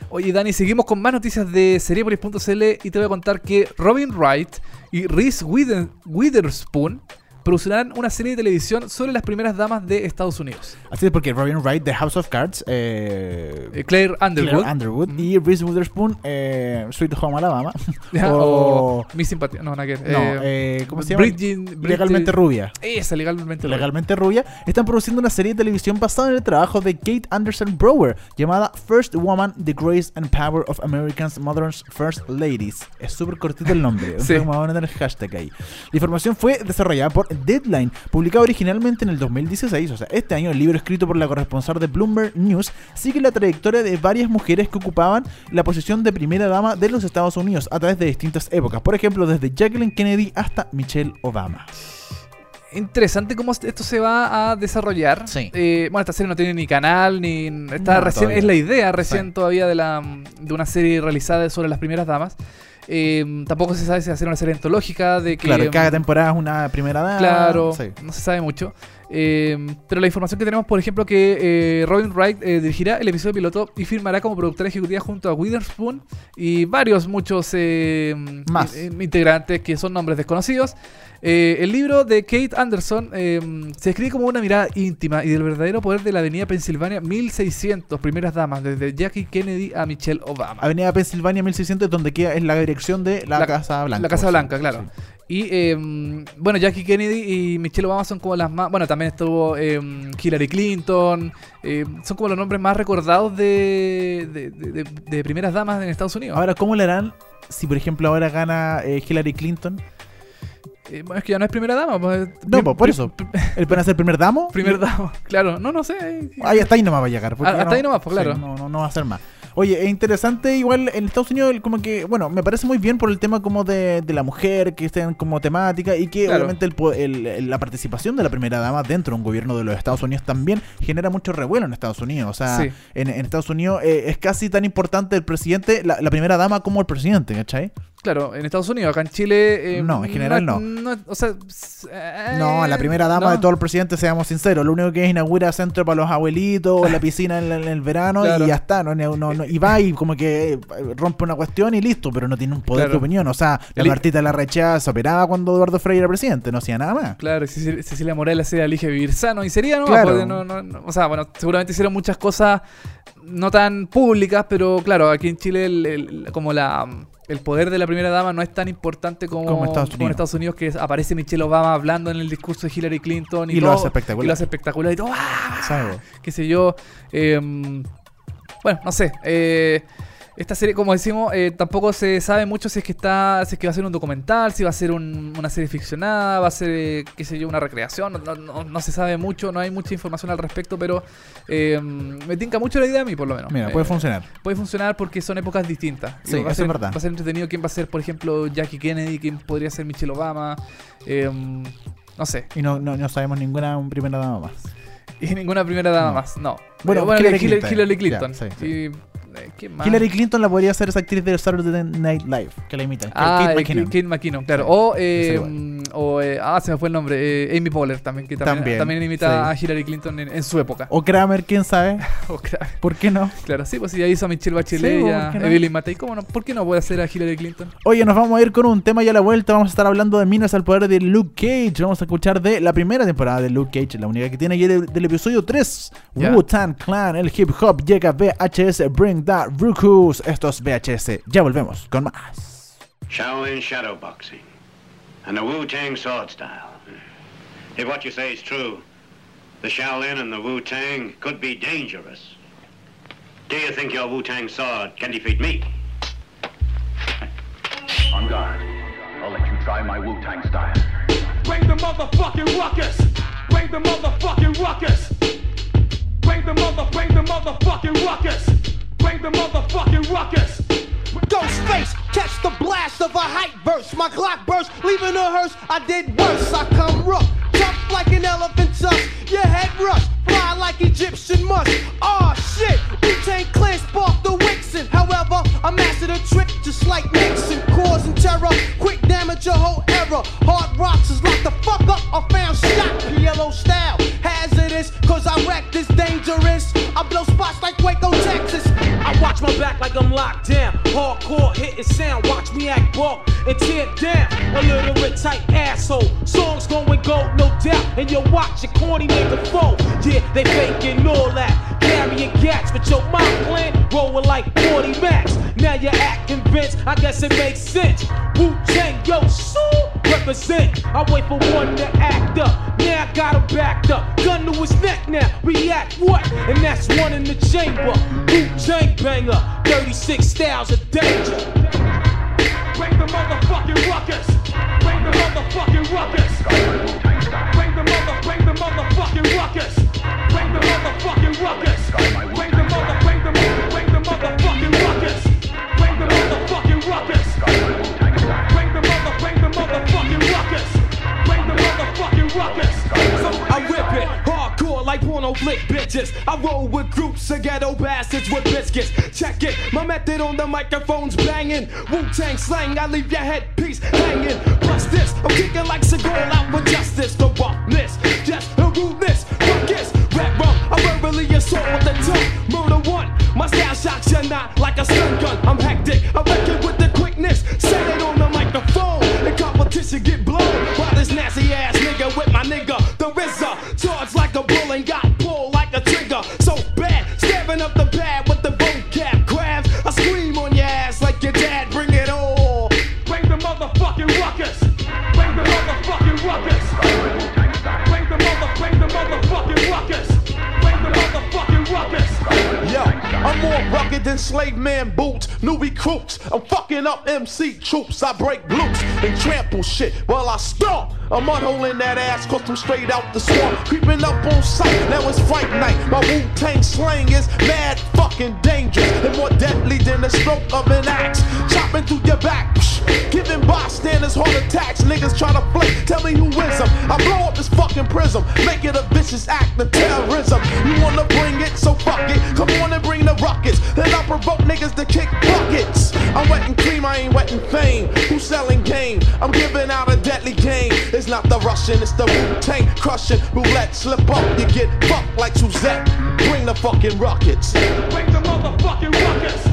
Speaker 3: Oye, Dani, seguimos con más noticias de Seriepolis.cl y te voy a contar que Robin Wright y Reese Wither- Witherspoon producirán una serie de televisión sobre las primeras damas de Estados Unidos.
Speaker 2: Así es porque Robin Wright de House of Cards, eh,
Speaker 3: Eh, Claire Underwood.
Speaker 2: Claire Underwood
Speaker 3: Mm.
Speaker 2: y Reese Witherspoon, eh, Sweet Home Alabama.
Speaker 3: Ya,
Speaker 2: o,
Speaker 3: o Mi simpatía. No,
Speaker 2: no,
Speaker 3: Eh,
Speaker 2: ¿cómo se llama?
Speaker 3: Bridget- Bridget-
Speaker 2: Legalmente rubia.
Speaker 3: Esa, legalmente rubia.
Speaker 2: Legalmente rubia, están produciendo una serie de televisión basada en el trabajo de Kate Anderson Brower llamada First Woman: The Grace and Power of America's Modern First Ladies. Es súper cortito el nombre,
Speaker 3: Sí.
Speaker 2: vamos a poner el hashtag ahí. La información fue desarrollada por Deadline, publicado originalmente en el 2016, o sea, este año el libro escrito por la corresponsal de Bloomberg News sigue la trayectoria de varias mujeres que ocupaban la posición de primera dama de los Estados Unidos a través de distintas épocas, por ejemplo, desde Jacqueline Kennedy hasta Michelle Obama.
Speaker 3: Interesante cómo esto se va a desarrollar.
Speaker 2: Sí.
Speaker 3: Eh, bueno, esta serie no tiene ni canal, ni. Está
Speaker 2: No,
Speaker 3: recién,
Speaker 2: todavía.
Speaker 3: es la idea recién
Speaker 2: Sí.
Speaker 3: todavía de, la, de una serie realizada sobre las primeras damas. Eh, tampoco se sabe si ser una serie antológica, de que.
Speaker 2: Claro, cada temporada es una primera dama.
Speaker 3: Claro,
Speaker 2: Sí.
Speaker 3: no se sabe mucho. Eh, pero la información que tenemos, por ejemplo, que eh, Robin Wright eh, dirigirá el episodio piloto y firmará como productora ejecutiva junto a Witherspoon y varios, muchos eh,
Speaker 2: Más.
Speaker 3: in- integrantes que son nombres desconocidos. Eh, el libro de Kate Anderson eh, se escribe como una mirada íntima y del verdadero poder de la avenida Pensilvania 1600, primeras damas, desde Jackie Kennedy a Michelle Obama.
Speaker 2: Avenida Pensilvania 1600, donde queda es la dirección de la,
Speaker 3: La-
Speaker 2: Casa Blanca.
Speaker 3: La Casa Blanca, claro.
Speaker 2: sí.
Speaker 3: Y eh, bueno, Jackie Kennedy y Michelle Obama son como las más. Bueno, también estuvo eh, Hillary Clinton. eh, son como los nombres más recordados de, de, de- de- de primeras damas en Estados Unidos.
Speaker 2: Ahora, ¿cómo le harán si, por ejemplo, ahora gana eh, Hillary Clinton?
Speaker 3: Eh, bueno, es que ya no es primera dama. pues,
Speaker 2: No, pues, por eso. ¿El van a ser primer damo?
Speaker 3: Primer dama, claro. No, no sé.
Speaker 2: Ahí hasta ahí nomás va a llegar.
Speaker 3: Ah, hasta ahí nomás, pues, claro.
Speaker 2: sí, no, no, no va a ser más. Oye, es interesante igual en Estados Unidos como que, bueno, me parece muy bien por el tema como de, de la mujer, que estén como temática y que
Speaker 3: Claro.
Speaker 2: obviamente el el- el- la participación de la primera dama dentro de un gobierno de los Estados Unidos también genera mucho revuelo en Estados Unidos. O sea,
Speaker 3: Sí.
Speaker 2: en, en Estados Unidos eh, es casi tan importante el presidente, la, la primera dama como el presidente, ¿cachai?
Speaker 3: Claro, en Estados Unidos, acá en Chile. eh,
Speaker 2: No, en general no.
Speaker 3: es- o sea. eh,
Speaker 2: No, la primera dama
Speaker 3: no.
Speaker 2: de todos los presidentes, seamos sinceros. Lo único que es inaugura centro para los abuelitos, la piscina en, en el verano
Speaker 3: Claro.
Speaker 2: y ya está. No, no, no- y va y como que eh, rompe una cuestión y listo, pero no tiene un poder de opinión. O sea, la
Speaker 3: El-
Speaker 2: Martita la rechazaba, se operaba cuando Eduardo Frei era presidente, no hacía nada más.
Speaker 3: Claro, Cecilia, Morel hacía elige vivir sano y sería, ¿no?
Speaker 2: Claro.
Speaker 3: No- no- no- o sea, bueno, seguramente hicieron muchas cosas no tan públicas, pero claro, aquí en Chile el, el- como la el poder de la primera dama no es tan importante como,
Speaker 2: Como Estados
Speaker 3: como en. Estados Unidos, que es- aparece Michelle Obama hablando en el discurso de Hillary Clinton y,
Speaker 2: Y lo hace espectacular.
Speaker 3: Y lo hace espectacular y todo, ¡ah! Qué sé yo. eh, bueno, no sé. eh, esta serie, como decimos, eh, tampoco se sabe mucho si es que está, si es que va a ser un documental, si va a ser un- una serie ficcionada, va a ser, eh, qué sé yo, una recreación. No, no- no- se sabe mucho, no hay mucha información al respecto, pero eh, me tinca mucho la idea a mí, por lo menos.
Speaker 2: Mira,
Speaker 3: Eh,
Speaker 2: puede funcionar.
Speaker 3: puede funcionar porque son épocas distintas.
Speaker 2: Sí,
Speaker 3: va, a ser,
Speaker 2: es verdad.
Speaker 3: va a ser entretenido quién va a ser, por ejemplo, Jackie Kennedy, quién podría ser Michelle Obama. eh, no sé.
Speaker 2: Y no, no, no sabemos ninguna primera dama más.
Speaker 3: Y ninguna primera dama más, no.
Speaker 2: Bueno,
Speaker 3: Eh,
Speaker 2: Hillary Clinton.
Speaker 3: Hillary Clinton.
Speaker 2: Ya, sí, sí.
Speaker 3: Y, eh.
Speaker 2: Hillary Clinton la podría ser esa actriz de Saturday Night Live, que la imitan.
Speaker 3: Ah,
Speaker 2: Kate
Speaker 3: eh,
Speaker 2: McKinnon.
Speaker 3: Kate McKinnon, claro.
Speaker 2: Sí,
Speaker 3: O,
Speaker 2: ese
Speaker 3: eh, mm, o eh, ah, se me fue el nombre. eh, Amy Poehler también, que también,
Speaker 2: También,
Speaker 3: también imita a. Hillary Clinton en, en su época.
Speaker 2: O Kramer, quién sabe.
Speaker 3: Oh, claro,
Speaker 2: ¿Por qué no?
Speaker 3: claro, sí, pues sí, ya hizo a Michelle Bachelet
Speaker 2: Sí,
Speaker 3: y
Speaker 2: ¿por
Speaker 3: a
Speaker 2: qué no?
Speaker 3: Evelyn Matei. ¿Cómo no? ¿Por qué no puede hacer a Hillary Clinton?
Speaker 2: Oye, nos vamos a ir con un tema ya a la vuelta. Vamos a estar hablando de Minas al Poder de Luke Cage. Vamos a escuchar de la primera temporada de Luke Cage, la única que tiene y del, del episodio 3.
Speaker 3: Ya.
Speaker 2: Wu-Tang Clan, el hip hop llega VHS, Bring That Rukus. Esto es VHS. Ya volvemos con más.
Speaker 6: Shaolin shadowboxing and the Wu Tang sword style. If what you say is true, the Shaolin and the Wu Tang could be dangerous. Do you think your Wu Tang sword can defeat me?
Speaker 7: On guard. I'll let you try my Wu-Tang style.
Speaker 8: Bring the motherfucking ruckus. Bring the motherfucking ruckus. Bring the mother, bring the motherfucking ruckus. Bring the motherfucking ruckus.
Speaker 4: Ghostface, catch the blast of a hype verse. My Glock burst, leaving a hearse. I did worse. I come rough, tough like an elephant tusk. Your head rush, fly like Egyptian musk. Aw shit, Wu-Tang Clan sparked the Wixen. However, I mastered a trick just like Nixon, causing terror. Quick damage your whole era. Hard rocks is locked the fuck up. I found shot, PLO style.
Speaker 8: Locked down. Hardcore hitting sound. Watch me act bulk and tear down. A little bit tight asshole. Songs going gold, no doubt. And you watch your corny nigga fold. Yeah, they faking all that. Carrying gats, but your mind plan rolling like 40 max. Now you act convinced. I guess it makes sense. Wu Tang, yo, so represent. I wait for one to act up. Now I got him backed up. Gun to his neck now. React what? And that's one in the chamber. Wu Tang banger. 36 styles of danger. Bring the motherfucking ruckus. Bring the motherfucking ruckus. Bring the mother, bring the motherfucking ruckus. Bring the motherfucking ruckus. Bring the mother, bring the mother, bring the motherfucking ruckus. like porno flick bitches. I roll with groups of ghetto bastards with biscuits. Check it, my method on the microphone's banging. Wu Tang slang, I leave your headpiece hanging. Plus this, I'm kicking like Seagull out with justice. The roughness, just the rudeness, this red rum.
Speaker 9: I verbally assault with the tongue. Murder one, my style shocks you not like a stun gun. I'm hectic, I'm hectic. Slave man boots, new recruits. I'm fucking up MC troops. I break loops and trample shit while I stomp. I'm unholding that ass cause I'm straight out the swamp. Creeping up on sight, now it's fight night. My Wu Tang slang is mad fucking dangerous and more deadly than the stroke of an axe. Chopping through your back, giving bystanders heart attacks. Niggas try to flick, tell me who wins them. I blow up this fucking prism, make it a vicious act of terrorism. You wanna bring it, so fuck it. Come on and bring the rockets. Then I'll provoke niggas to kick buckets. I'm wetting cream, I ain't wetting fame. Who's selling game? I'm giving out a deadly game. It's not the Russian, it's the Wu Tang crushing. Roulette, slip up, you get fucked like Suzette. Bring the fucking rockets. Bring the motherfucking rockets.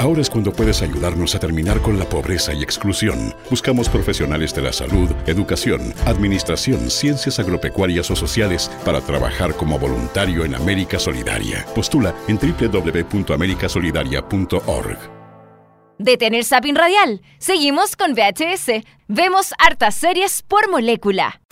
Speaker 10: Ahora es cuando puedes ayudarnos a terminar con la pobreza y exclusión. Buscamos profesionales de la salud, educación, administración, ciencias agropecuarias o sociales para trabajar como voluntario en América Solidaria. Postula en www.americasolidaria.org.
Speaker 1: Detén el zapping radial. Seguimos con VHS. Vemos hartas series por molécula.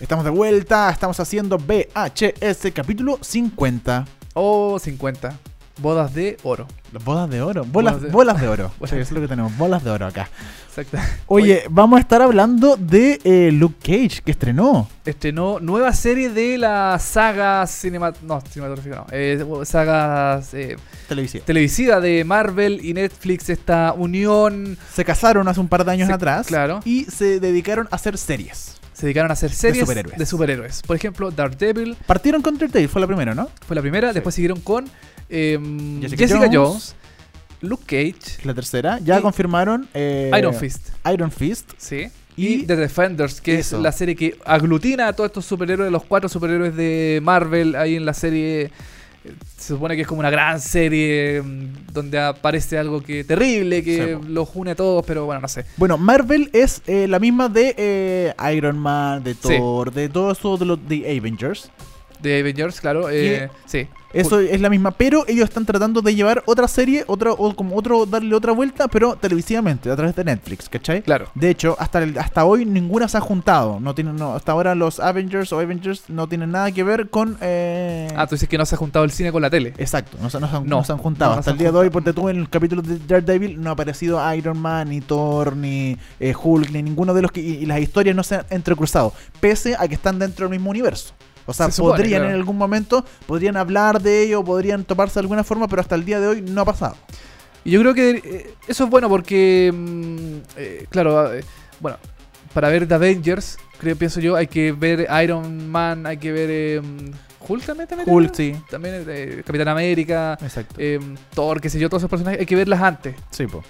Speaker 2: Estamos de vuelta, estamos haciendo VHS capítulo 50.
Speaker 3: Oh, 50. Bodas de oro.
Speaker 2: Bodas de oro. Bolas,
Speaker 3: de-
Speaker 2: bolas de oro.
Speaker 3: Bolas
Speaker 2: Sí, eso es lo que tenemos, bolas de oro acá.
Speaker 3: Exacto.
Speaker 2: Oye, vamos a estar hablando de eh, Luke Cage, que estrenó.
Speaker 3: estrenó nueva serie de la saga cinema no, cinematográfica, no, eh, sagas eh,
Speaker 2: Televisiva.
Speaker 3: televisiva de Marvel y Netflix, esta unión.
Speaker 2: Se casaron hace un par de años
Speaker 3: Se-
Speaker 2: atrás
Speaker 3: claro.
Speaker 2: y se dedicaron a hacer series.
Speaker 3: Se dedicaron a hacer series
Speaker 2: superhéroes.
Speaker 3: de superhéroes. Por ejemplo, Daredevil
Speaker 2: Partieron con Daredevil, fue la primera, ¿no?
Speaker 3: fue la primera, después siguieron con em,
Speaker 2: Jessica
Speaker 3: Jessica,
Speaker 2: Jones.
Speaker 3: Jones. Luke Cage,
Speaker 2: La tercera. Ya
Speaker 3: Y-
Speaker 2: confirmaron eh,
Speaker 3: Iron Fist,
Speaker 2: Iron Fist.
Speaker 3: sí,
Speaker 2: y-
Speaker 3: y, The Defenders, que
Speaker 2: Eso.
Speaker 3: es la serie que aglutina a todos estos superhéroes, los cuatro superhéroes de Marvel ahí en la serie. Se supone que es como una gran serie mm, donde aparece algo que terrible, que
Speaker 2: Sí,
Speaker 3: los une a todos, pero bueno, no sé.
Speaker 2: Bueno, Marvel es eh, la misma de eh, Iron Man, de
Speaker 3: Sí.
Speaker 2: Thor, de todo eso de los de Avengers.
Speaker 3: De Avengers, claro, eh, sí.
Speaker 2: Eso es la misma, pero ellos están tratando de llevar otra serie, otra o como otro darle otra vuelta, pero televisivamente a través de Netflix, ¿cachai?
Speaker 3: Claro.
Speaker 2: De hecho, hasta el- hasta hoy ninguna se ha juntado. No tienen, no, hasta ahora los Avengers o Avengers no tienen nada que ver con. eh,
Speaker 3: Ah, tú dices que no se ha juntado el cine con la tele.
Speaker 2: Exacto, no, se- no se han,
Speaker 3: No,
Speaker 2: no se han juntado. Hasta el día de hoy, porque tú en el capítulo de Daredevil no ha aparecido Iron Man, ni Thor, ni eh, Hulk, ni ninguno de los que. Y, y las historias no se han entrecruzado, pese a que están dentro del mismo universo. O sea,
Speaker 3: Se supone,
Speaker 2: podrían
Speaker 3: claro.
Speaker 2: en algún momento, podrían hablar de ello, podrían toparse de alguna forma, pero hasta el día de hoy no ha pasado.
Speaker 3: Y yo creo que eh, eso es bueno porque, mm, eh, claro, eh, bueno, para ver The Avengers, creo, pienso yo, hay que ver Iron Man, hay que ver eh, Hulk también. también
Speaker 2: Hulk, sí.
Speaker 3: También Capitán América,
Speaker 2: Exacto.
Speaker 3: eh, Thor, qué sé yo, todos esos personajes, hay que verlas antes.
Speaker 2: sí, po.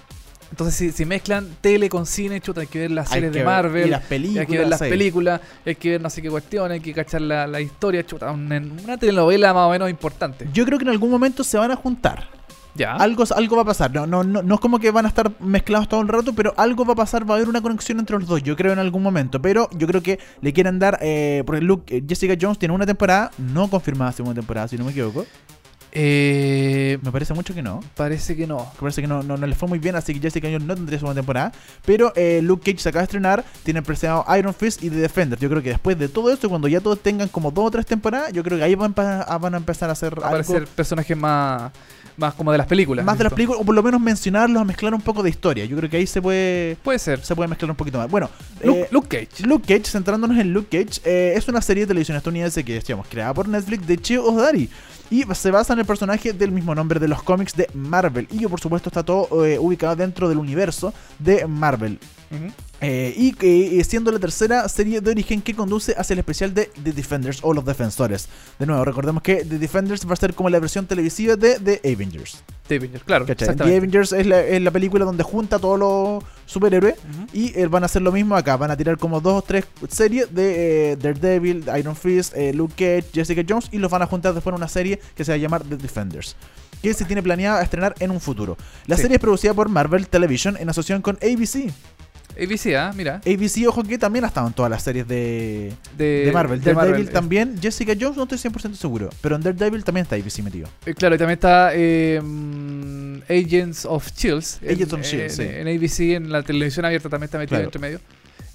Speaker 3: Entonces, si, si mezclan tele con cine, chuta, hay que ver las
Speaker 2: Hay
Speaker 3: series de Marvel,
Speaker 2: y las películas,
Speaker 3: hay que ver las películas, hay que ver no sé qué cuestión, hay que cachar la, la historia, chuta, una, una telenovela más o menos importante.
Speaker 2: Yo creo que en algún momento se van a juntar.
Speaker 3: Ya.
Speaker 2: Algo, algo va a pasar. No, no, no, no es como que van a estar mezclados todo el rato, pero algo va a pasar. Va a haber una conexión entre los dos, yo creo, en algún momento. Pero yo creo que le quieren dar. Eh, porque Luke, eh, Jessica Jones tiene una temporada, no confirmada segunda temporada, si no me equivoco.
Speaker 3: Eh,
Speaker 2: Me parece mucho que no.
Speaker 3: parece que no.
Speaker 2: Me parece que no, no, no le fue muy bien, así que Jessica Jones no tendría segunda temporada. Pero eh, Luke Cage se acaba de estrenar, tiene presionado Iron Fist y The Defender. Yo creo que después de todo esto, cuando ya todos tengan como dos o tres temporadas, yo creo que ahí van, pa- a- van a empezar a hacer algo
Speaker 3: Aparecer personajes más, más como de las películas.
Speaker 2: más de las películas, o por lo menos mencionarlos, a mezclar un poco de historia. Yo creo que ahí se puede
Speaker 3: Puede ser.
Speaker 2: se puede mezclar un poquito más. Bueno,
Speaker 3: Luke,
Speaker 2: eh,
Speaker 3: Luke Cage.
Speaker 2: Luke Cage, centrándonos en Luke Cage, eh, es una serie de televisión estadounidense que decíamos creada por Netflix de Cheo Ohdari y se basa en el personaje del mismo nombre de los cómics de Marvel y que por supuesto está todo eh, ubicado dentro del universo de Marvel. Eh, y que eh, siendo la tercera serie de origen que conduce hacia el especial de The Defenders o Los Defensores. De nuevo, recordemos que The Defenders va a ser como la versión televisiva de The Avengers.
Speaker 3: The Avengers, claro.
Speaker 2: The. Avengers es la, es la película donde junta a todos los superhéroes y eh, van a hacer lo mismo acá. Van a tirar como dos o tres series de Daredevil, Iron Fist, Luke Cage, Jessica Jones y los van a juntar después en una serie que se va a llamar The Defenders. Que se tiene planeada estrenar en un futuro. La
Speaker 3: Sí.
Speaker 2: serie es producida por Marvel Television en asociación con ABC.
Speaker 3: ABC, ah, mira.
Speaker 2: ABC, ojo que también ha estado en todas las series de,
Speaker 3: De,
Speaker 2: de Marvel.
Speaker 3: de
Speaker 2: Daredevil
Speaker 3: Marvel,
Speaker 2: también. Jessica Jones no estoy 100% seguro. Pero en Daredevil también está ABC metido.
Speaker 3: Eh, claro, y también está eh, Agents of Chills.
Speaker 2: Agents of S.H.I.E.L.D., sí.
Speaker 3: En ABC, en la televisión abierta también está metido
Speaker 2: Claro.
Speaker 3: entre medio.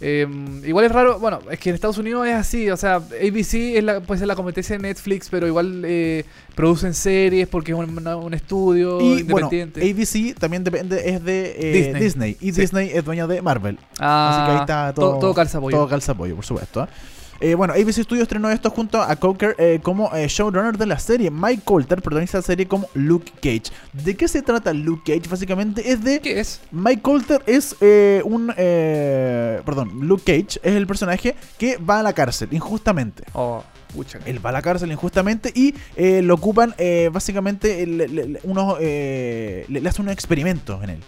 Speaker 3: Eh, igual es raro, bueno, es que en Estados Unidos es así, o sea, ABC es la, puede ser la competencia de Netflix, pero igual eh, producen series porque es un, estudio
Speaker 2: Y bueno,
Speaker 3: independiente.
Speaker 2: ABC también depende, es de eh,
Speaker 3: Disney.
Speaker 2: Disney. Y
Speaker 3: Sí.
Speaker 2: Disney es dueño de Marvel.
Speaker 3: ah,
Speaker 2: Así que ahí está todo,
Speaker 3: todo, todo calza pollo.
Speaker 2: Todo calza pollo, por supuesto. ¿Eh? Bueno, ABC Studios estrenó esto junto a Coker eh, como eh, showrunner de la serie. Mike Coulter protagoniza la serie como Luke Cage. ¿De qué se trata Luke Cage? Básicamente es de...
Speaker 3: ¿Qué es?
Speaker 2: Mike Coulter es un... perdón, Luke Cage es el personaje que va a la cárcel injustamente.
Speaker 3: Oh, pucha.
Speaker 2: Él va a la cárcel injustamente y lo ocupan básicamente le, le- unos, le, le hacen un experimento en él.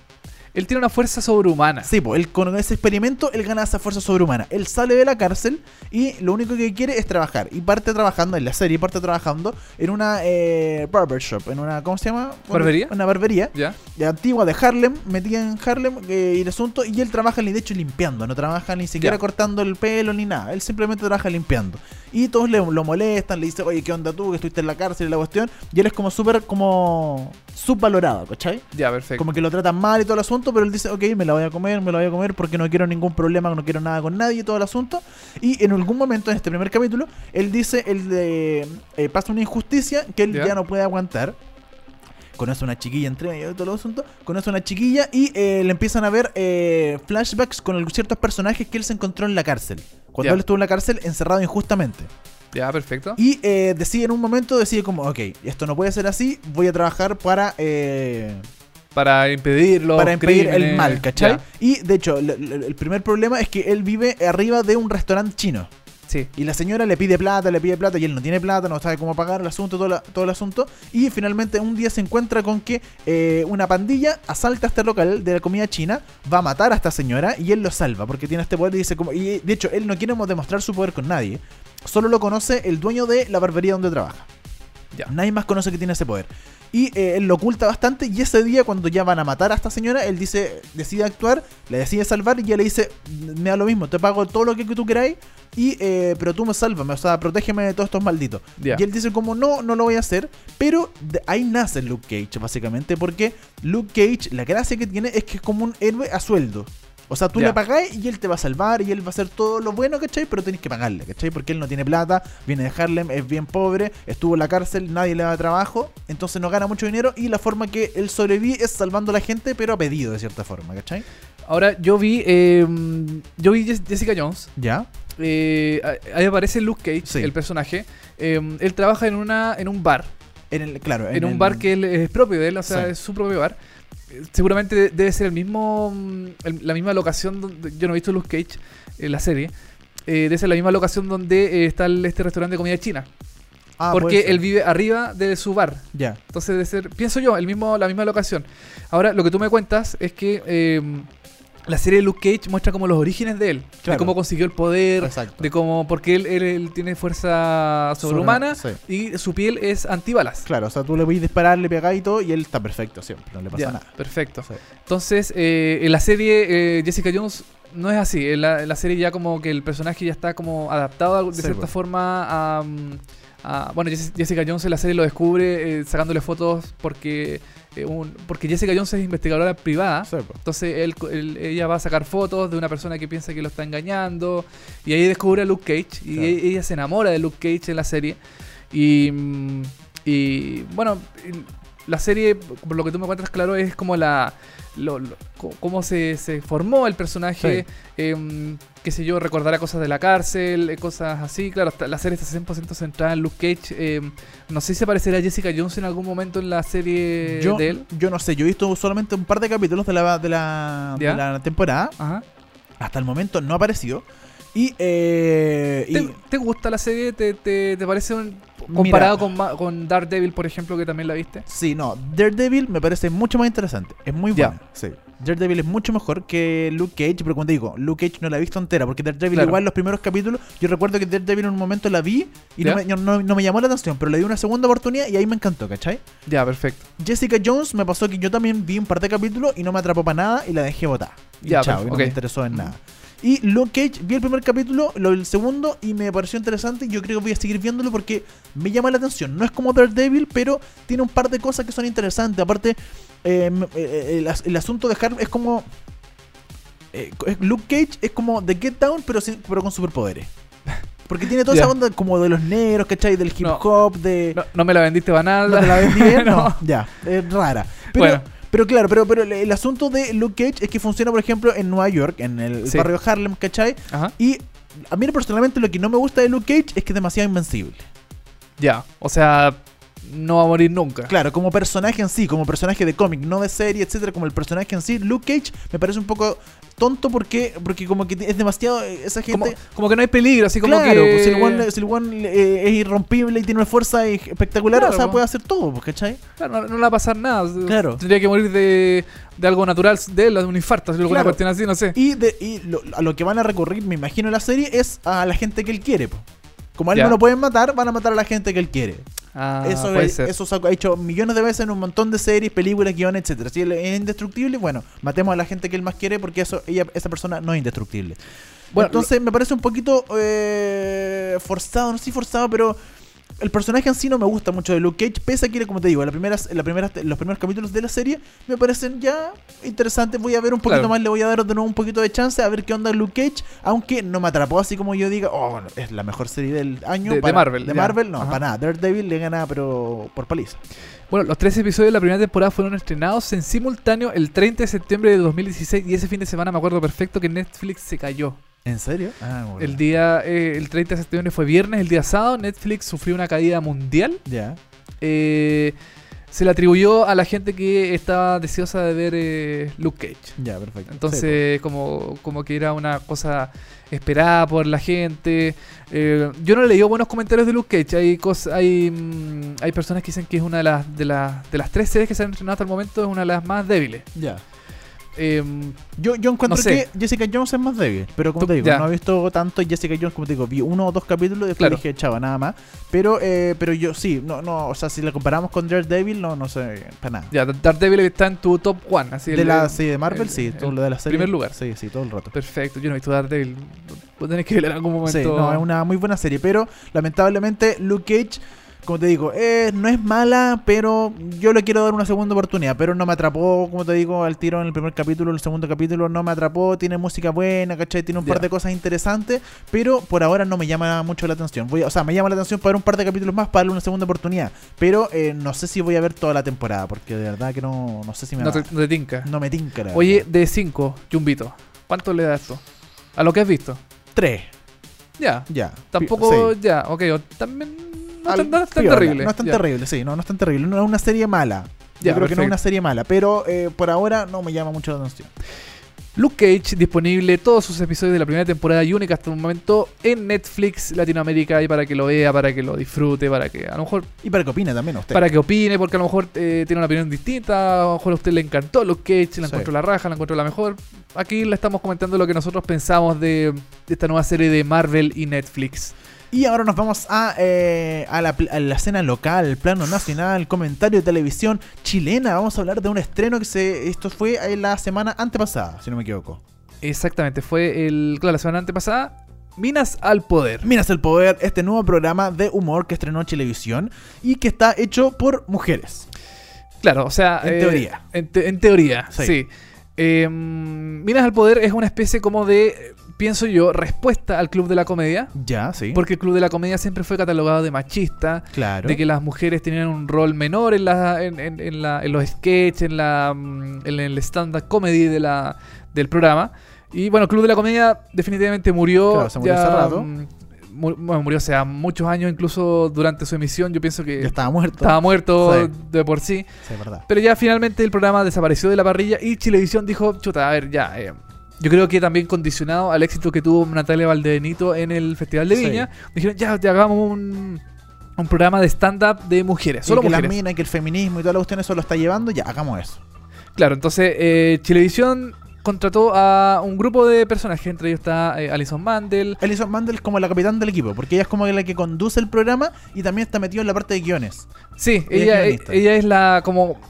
Speaker 3: Él tiene una fuerza sobrehumana.
Speaker 2: Sí, pues él con ese experimento él gana esa fuerza sobrehumana. Él sale de la cárcel y lo único que quiere es trabajar. Y parte trabajando en la serie, parte trabajando en una eh, barbershop, en una, ¿cómo se llama?
Speaker 3: ¿Barbería?
Speaker 2: Una barbería.
Speaker 3: ¿Ya?
Speaker 2: De antigua de Harlem, metida en Harlem eh, y el asunto. Y él trabaja, de hecho, limpiando. No trabaja ni siquiera
Speaker 3: Ya.
Speaker 2: cortando el pelo ni nada. Él simplemente trabaja limpiando. Y todos le, lo molestan, le dicen, oye, ¿qué onda tú? Que estuviste en la cárcel y la cuestión. Y él es como súper, como subvalorado, ¿cachai?
Speaker 3: Ya, perfecto.
Speaker 2: Como que lo tratan mal y todo el asunto, pero él dice, ok, me la voy a comer, me la voy a comer porque no quiero ningún problema, no quiero nada con nadie todo el asunto. Y en algún momento, en este primer capítulo, él dice, él eh, eh, pasa una injusticia que él
Speaker 3: Ya.
Speaker 2: ya no puede aguantar. Conoce a una chiquilla entre medio de todo el asunto. Conoce a una chiquilla y eh, le empiezan a ver eh, flashbacks con ciertos personajes que él se encontró en la cárcel. Cuando él estuvo en la cárcel encerrado injustamente.
Speaker 3: Ya, perfecto.
Speaker 2: Y eh, decide en un momento, decide como, ok, esto no puede ser así, voy a trabajar para...
Speaker 3: para impedir los
Speaker 2: para impedir el mal, ¿cachai?
Speaker 3: Ya.
Speaker 2: Y de hecho, el, primer problema es que él vive arriba de un restaurante chino.
Speaker 3: Sí.
Speaker 2: Y la señora le pide plata, le pide plata y él no tiene plata, no sabe cómo pagar el asunto, todo, la- todo el asunto. Y finalmente un día se encuentra con que eh, una pandilla asalta este local de la comida china, va a matar a esta señora y él lo salva porque tiene este poder y dice como... Y de hecho, él no quiere demostrar su poder con nadie. Solo lo conoce el dueño de la barbería donde trabaja.
Speaker 3: Ya.
Speaker 2: Nadie más conoce que tiene ese poder. Y eh, él lo oculta bastante. Y ese día, cuando ya van a matar a esta señora, él dice, decide actuar, la decide salvar. Y ella le dice: Me da lo mismo, te pago todo lo que tú queráis. Y, eh, pero tú me sálvame, o sea, protégeme de todos estos malditos. Y él dice: Como no, no lo voy a hacer. Pero de ahí nace Luke Cage, básicamente. Porque Luke Cage, la gracia que tiene es que es como un héroe a sueldo. O sea, tú le pagáis y él te va a salvar y él va a hacer todo lo bueno, ¿cachai? Pero tenés que pagarle, ¿cachai? Porque él no tiene plata, viene de Harlem, es bien pobre, estuvo en la cárcel, nadie le da trabajo, entonces no gana mucho dinero y la forma que él sobrevive es salvando a la gente, pero a pedido de cierta forma, ¿cachai?
Speaker 3: Ahora, yo vi. eh, yo vi Jess- Jessica Jones.
Speaker 2: ¿Ya?
Speaker 3: eh, ahí aparece Luke Cage,
Speaker 2: Sí.
Speaker 3: el personaje. Eh, él trabaja en una en un bar.
Speaker 2: En el, claro,
Speaker 3: En, un
Speaker 2: el-
Speaker 3: bar que él es propio de él, o sea,
Speaker 2: Sí.
Speaker 3: es su propio bar. Eh, Seguramente de- debe ser el mismo mm, el- la misma locación donde yo no he visto Luke Cage en la serie. Eh, debe ser la misma locación donde eh, está el- este restaurante de comida china.
Speaker 2: Ah,
Speaker 3: porque él vive arriba de su bar.
Speaker 2: Ya.
Speaker 3: Entonces debe ser, pienso yo, el mismo, la misma locación. Ahora, lo que tú me cuentas es que eh, la serie de Luke Cage muestra como los orígenes de él, de cómo consiguió el poder,
Speaker 2: Exacto.
Speaker 3: de cómo porque él, él- él tiene fuerza sobrehumana
Speaker 2: sí.
Speaker 3: y su piel es antibalas.
Speaker 2: Claro, o sea, tú le voy a disparar, le pegáis y todo, y él está perfecto siempre, no le pasa
Speaker 3: Ya,
Speaker 2: nada.
Speaker 3: perfecto.
Speaker 2: Sí.
Speaker 3: Entonces, eh, en la serie eh, Jessica Jones no es así. En la, en la serie ya como que el personaje ya está como adaptado de
Speaker 2: Sí,
Speaker 3: cierta
Speaker 2: pues.
Speaker 3: forma a, mm, a- Bueno, Jess- Jessica Jones en la serie lo descubre eh, sacándole fotos porque... eh, un- porque Jessica Jones es investigadora privada. Entonces él, él- ella va a sacar fotos de una persona que piensa que lo está engañando. Y ahí descubre a Luke Cage. Y
Speaker 2: Claro.
Speaker 3: e- ella se enamora de Luke Cage en la serie. Y, mm, y bueno, la serie, por lo que tú me cuentas, claro, es como la. Lo, cómo se, se formó el personaje. em, qué sé yo, recordará cosas de la cárcel, eh, cosas así. Claro, la serie está 100% centrada en Luke Cage. em, no sé si aparecerá Jessica Jones en algún momento en la serie
Speaker 2: Yo,
Speaker 3: de él.
Speaker 2: yo no sé, yo he visto solamente un par de capítulos de la, de la, de
Speaker 3: ¿Ya?
Speaker 2: la temporada.
Speaker 3: Ajá.
Speaker 2: Hasta el momento no ha aparecido. Y, eh, y-
Speaker 3: ¿Te, gusta la serie? ¿Te, te, te parece un, comparado con, con Daredevil, por ejemplo, que también la viste?
Speaker 2: Sí, no, Daredevil me parece mucho más interesante. Es muy buena. Sí. Daredevil es mucho mejor que Luke Cage, pero cuando digo, Luke Cage no la he visto entera, porque Daredevil
Speaker 3: Claro.
Speaker 2: igual los primeros capítulos, yo recuerdo que Daredevil en un momento la vi y no me, no- no me llamó la atención, pero le di una segunda oportunidad y ahí me encantó, ¿cachai?
Speaker 3: Ya, perfecto.
Speaker 2: Jessica Jones me pasó que yo también vi un par de capítulos y no me atrapó para nada y la dejé botar. Y
Speaker 3: Ya,
Speaker 2: chao, y no me interesó en nada. Y Luke Cage, vi el primer capítulo, lo el segundo y me pareció interesante. Yo creo que voy a seguir viéndolo porque me llama la atención. No es como Daredevil, pero tiene un par de cosas que son interesantes. Aparte, eh, m- eh, el, as- el asunto de Harvey es como. eh, Luke Cage es como The Get Down, pero, sin- pero con superpoderes. Porque tiene toda esa onda como de los negros, ¿cachai? Del hip
Speaker 3: No.
Speaker 2: hop, de.
Speaker 3: No, no me la vendiste nada.
Speaker 2: ¿No te la vendí bien?
Speaker 3: No.
Speaker 2: No, ya, es rara. Pero,
Speaker 3: Bueno.
Speaker 2: Pero claro, pero, pero el, el asunto de Luke Cage es que funciona, por ejemplo, en Nueva York, en el
Speaker 3: Sí.
Speaker 2: barrio Harlem, ¿cachai?
Speaker 3: Ajá.
Speaker 2: Y a mí personalmente lo que no me gusta de Luke Cage es que es demasiado invencible.
Speaker 3: Ya, o sea, no va a morir nunca.
Speaker 2: Claro, como personaje en sí, como personaje de cómic, no de serie, etcétera, como el personaje en sí, Luke Cage me parece un poco tonto porque porque como que es demasiado eh, esa gente
Speaker 3: Como, como que no hay peligro, así como
Speaker 2: claro,
Speaker 3: que...
Speaker 2: pues, si el one, si el one, eh, es irrompible y tiene una fuerza espectacular,
Speaker 3: Claro,
Speaker 2: o sea,
Speaker 3: pues.
Speaker 2: puede hacer todo, pues, ¿cachai?
Speaker 3: Claro, no, no le va a pasar nada.
Speaker 2: Claro.
Speaker 3: Tendría que morir de, de algo natural de él, de un infarto,
Speaker 2: Claro.
Speaker 3: cuestión así, no sé.
Speaker 2: Y, de, y lo, a lo que van a recurrir, me imagino, en la serie es a la gente que él quiere. po. Como a él no lo pueden matar, van a matar a la gente que él quiere.
Speaker 3: Ah,
Speaker 2: eso
Speaker 3: puede
Speaker 2: es-
Speaker 3: ser.
Speaker 2: eso se ha hecho millones de veces en un montón de series, películas, guiones, etcétera. Si él es indestructible, bueno, matemos a la gente que él más quiere porque eso ella esa persona no es indestructible.
Speaker 3: Bueno,
Speaker 2: Entonces me parece un poquito eh, forzado, no sé si forzado, pero el personaje en sí no me gusta mucho de Luke Cage, pese a que, como te digo, la primera, la primera, los primeros capítulos de la serie me parecen ya interesantes. Voy a ver un poquito
Speaker 3: Claro.
Speaker 2: más, le voy a dar de nuevo un poquito de chance a ver qué onda Luke Cage, aunque no me atrapó así como yo diga, oh, bueno, es la mejor serie del año.
Speaker 3: De- Marvel,
Speaker 2: De
Speaker 3: ya.
Speaker 2: Marvel, no,
Speaker 3: Ajá.
Speaker 2: para nada. Daredevil le gana, pero por paliza.
Speaker 3: Bueno, los tres episodios de la primera temporada fueron estrenados en simultáneo el 30 de septiembre de 2016 y ese fin de semana me acuerdo perfecto que Netflix se cayó.
Speaker 2: ¿En serio? Ah, bueno.
Speaker 3: El día, eh, el 30 de septiembre fue viernes, el día sábado Netflix sufrió una caída mundial.
Speaker 2: Ya.
Speaker 3: Eh, se le atribuyó a la gente que estaba deseosa de ver eh, Luke Cage.
Speaker 2: Ya, perfecto.
Speaker 3: Entonces, como, como que era una cosa esperada por la gente. Eh, yo no he leído buenos comentarios de Luke Cage. Hay cosas, hay, mm, hay personas que dicen que es una de las, de las de las tres series que se han estrenado hasta el momento, es una de las más débiles.
Speaker 2: Ya.
Speaker 3: Em,
Speaker 2: Yo, yo encuentro
Speaker 3: No sé.
Speaker 2: que Jessica Jones es más débil, pero como
Speaker 3: Tú-
Speaker 2: te digo,
Speaker 3: ya.
Speaker 2: no he visto tanto Jessica Jones, como te digo, vi uno o dos capítulos y después
Speaker 3: Claro.
Speaker 2: dije, chava, nada más. Pero, eh, pero yo sí, no, no, o sea, si la comparamos con Daredevil, no, no sé, para nada.
Speaker 3: ya, Daredevil está en tu top one. Así
Speaker 2: de
Speaker 3: el-
Speaker 2: la sí, de Marvel,
Speaker 3: el-
Speaker 2: sí, todo
Speaker 3: el
Speaker 2: lo de la serie.
Speaker 3: primer lugar.
Speaker 2: Sí, sí, todo el rato.
Speaker 3: Perfecto, yo no he visto Daredevil. Vos tenés que ver en algún momento.
Speaker 2: Sí, no, es una muy buena serie, pero lamentablemente Luke Cage, como te digo, eh, no es mala, pero yo le quiero dar una segunda oportunidad, pero no me atrapó, como te digo, al tiro en el primer capítulo, el segundo capítulo no me atrapó, tiene música buena, ¿cachai? Tiene un par de cosas interesantes, pero por ahora no me llama mucho la atención. Voy, a- o sea, me llama la atención para ver un par de capítulos más, para darle una segunda oportunidad, pero eh, no sé si voy a ver toda la temporada, porque de verdad que no, no sé si me
Speaker 3: No
Speaker 2: va.
Speaker 3: te, no te tinca.
Speaker 2: No me tinca. la
Speaker 3: Oye,
Speaker 2: verdad.
Speaker 3: de 5, Jumbito, ¿cuánto le das esto? A lo que has visto.
Speaker 2: tres,
Speaker 3: Ya.
Speaker 2: ya.
Speaker 3: Tampoco,
Speaker 2: Sí.
Speaker 3: ya, ok. También no,
Speaker 2: Al-
Speaker 3: tan, no es tan terrible.
Speaker 2: No es tan
Speaker 3: ya.
Speaker 2: terrible, sí, no, no es tan terrible. No es una serie mala.
Speaker 3: Ya,
Speaker 2: Yo creo que no es una serie mala, pero eh, por ahora no me llama mucho la atención.
Speaker 3: Luke Cage disponible todos sus episodios de la primera temporada y única hasta el momento en Netflix Latinoamérica y para que lo vea, para que lo disfrute, para que a lo mejor
Speaker 2: Y para que opine también usted.
Speaker 3: para que opine, porque a lo mejor eh, tiene una opinión distinta, a lo mejor a usted le encantó Luke Cage, la
Speaker 2: Sí.
Speaker 3: encontró la raja, la encontró la mejor. Aquí le estamos comentando lo que nosotros pensamos de, de esta nueva serie de Marvel y Netflix.
Speaker 2: Y ahora nos vamos a, eh, a, la, pl- a la escena local, plano nacional, comentario de televisión chilena. Vamos a hablar de un estreno que se esto fue eh, la semana antepasada, si no me equivoco.
Speaker 3: Exactamente, fue el, claro, la semana antepasada, Minas al Poder.
Speaker 2: Minas el Poder, este nuevo programa de humor que estrenó Chilevisión y que está hecho por mujeres.
Speaker 3: Claro, o sea...
Speaker 2: En
Speaker 3: eh,
Speaker 2: teoría.
Speaker 3: En, te- en teoría,
Speaker 2: Sí.
Speaker 3: sí. Eh, Minas al Poder es una especie como de, pienso yo, respuesta al Club de la Comedia.
Speaker 2: Ya, sí.
Speaker 3: Porque el Club de la Comedia siempre fue catalogado de machista,
Speaker 2: Claro.
Speaker 3: de que las mujeres tenían un rol menor en, la, en, en- en la- en los sketches, en, la, mm, en el stand-up comedy de la, del programa. Y bueno, el Club de la Comedia definitivamente murió.
Speaker 2: Claro, se murió
Speaker 3: ya,
Speaker 2: hace rato.
Speaker 3: mm, bueno, murió hace muchos años, incluso durante su emisión. Yo pienso que
Speaker 2: Ya estaba muerto.
Speaker 3: estaba muerto
Speaker 2: Sí.
Speaker 3: de por sí.
Speaker 2: Sí, es verdad.
Speaker 3: Pero ya finalmente el programa desapareció de la parrilla y Chilevisión dijo, chuta, a ver, ya. eh, yo creo que también condicionado al éxito que tuvo Natalia Valdebenito en el Festival de
Speaker 2: Sí.
Speaker 3: Viña, dijeron, ya, ya hagamos un, un programa de stand-up de mujeres, solo
Speaker 2: y que
Speaker 3: mujeres.
Speaker 2: las que el feminismo y toda la cuestión eso lo está llevando, ya, hagamos eso.
Speaker 3: Claro, entonces eh, Chilevisión contrató a un grupo de personajes, entre ellos está eh, Alison Mandel.
Speaker 2: Alison Mandel es como la capitán del equipo, porque ella es como la que conduce el programa y también está metida en la parte de guiones.
Speaker 3: Sí,
Speaker 2: Ella
Speaker 3: ella es la como...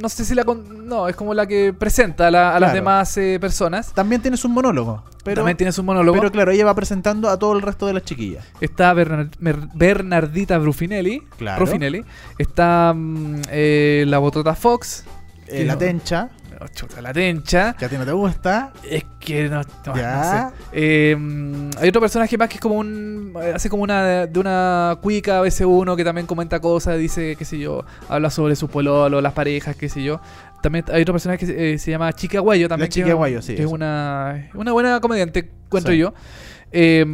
Speaker 3: No sé si la... con- no, es como la que presenta a, la- a las demás eh, personas.
Speaker 2: También tiene su monólogo, pero,
Speaker 3: También tiene su monólogo.
Speaker 2: pero claro, ella va presentando a todo el resto de las chiquillas.
Speaker 3: Está Bernardita Brufinelli.
Speaker 2: Claro.
Speaker 3: Rufinelli. Está mm, eh, la Botota Fox.
Speaker 2: Eh, la
Speaker 3: no-
Speaker 2: tencha,
Speaker 3: oh, chuta, la Tencha.
Speaker 2: que a ti no te gusta.
Speaker 3: Es que no, no,
Speaker 2: Ya.
Speaker 3: no sé. Eh, hay otro personaje más que es como un. Hace como una. De una cuica a veces uno que también comenta cosas, dice, qué sé yo, habla sobre su pololo, las parejas, qué sé yo. También hay otro personaje que se, eh, se llama Chica Guayo también.
Speaker 2: Chica Guayo, sí,
Speaker 3: Que es una, una buena comediante, encuentro
Speaker 2: Sí.
Speaker 3: yo. Eh,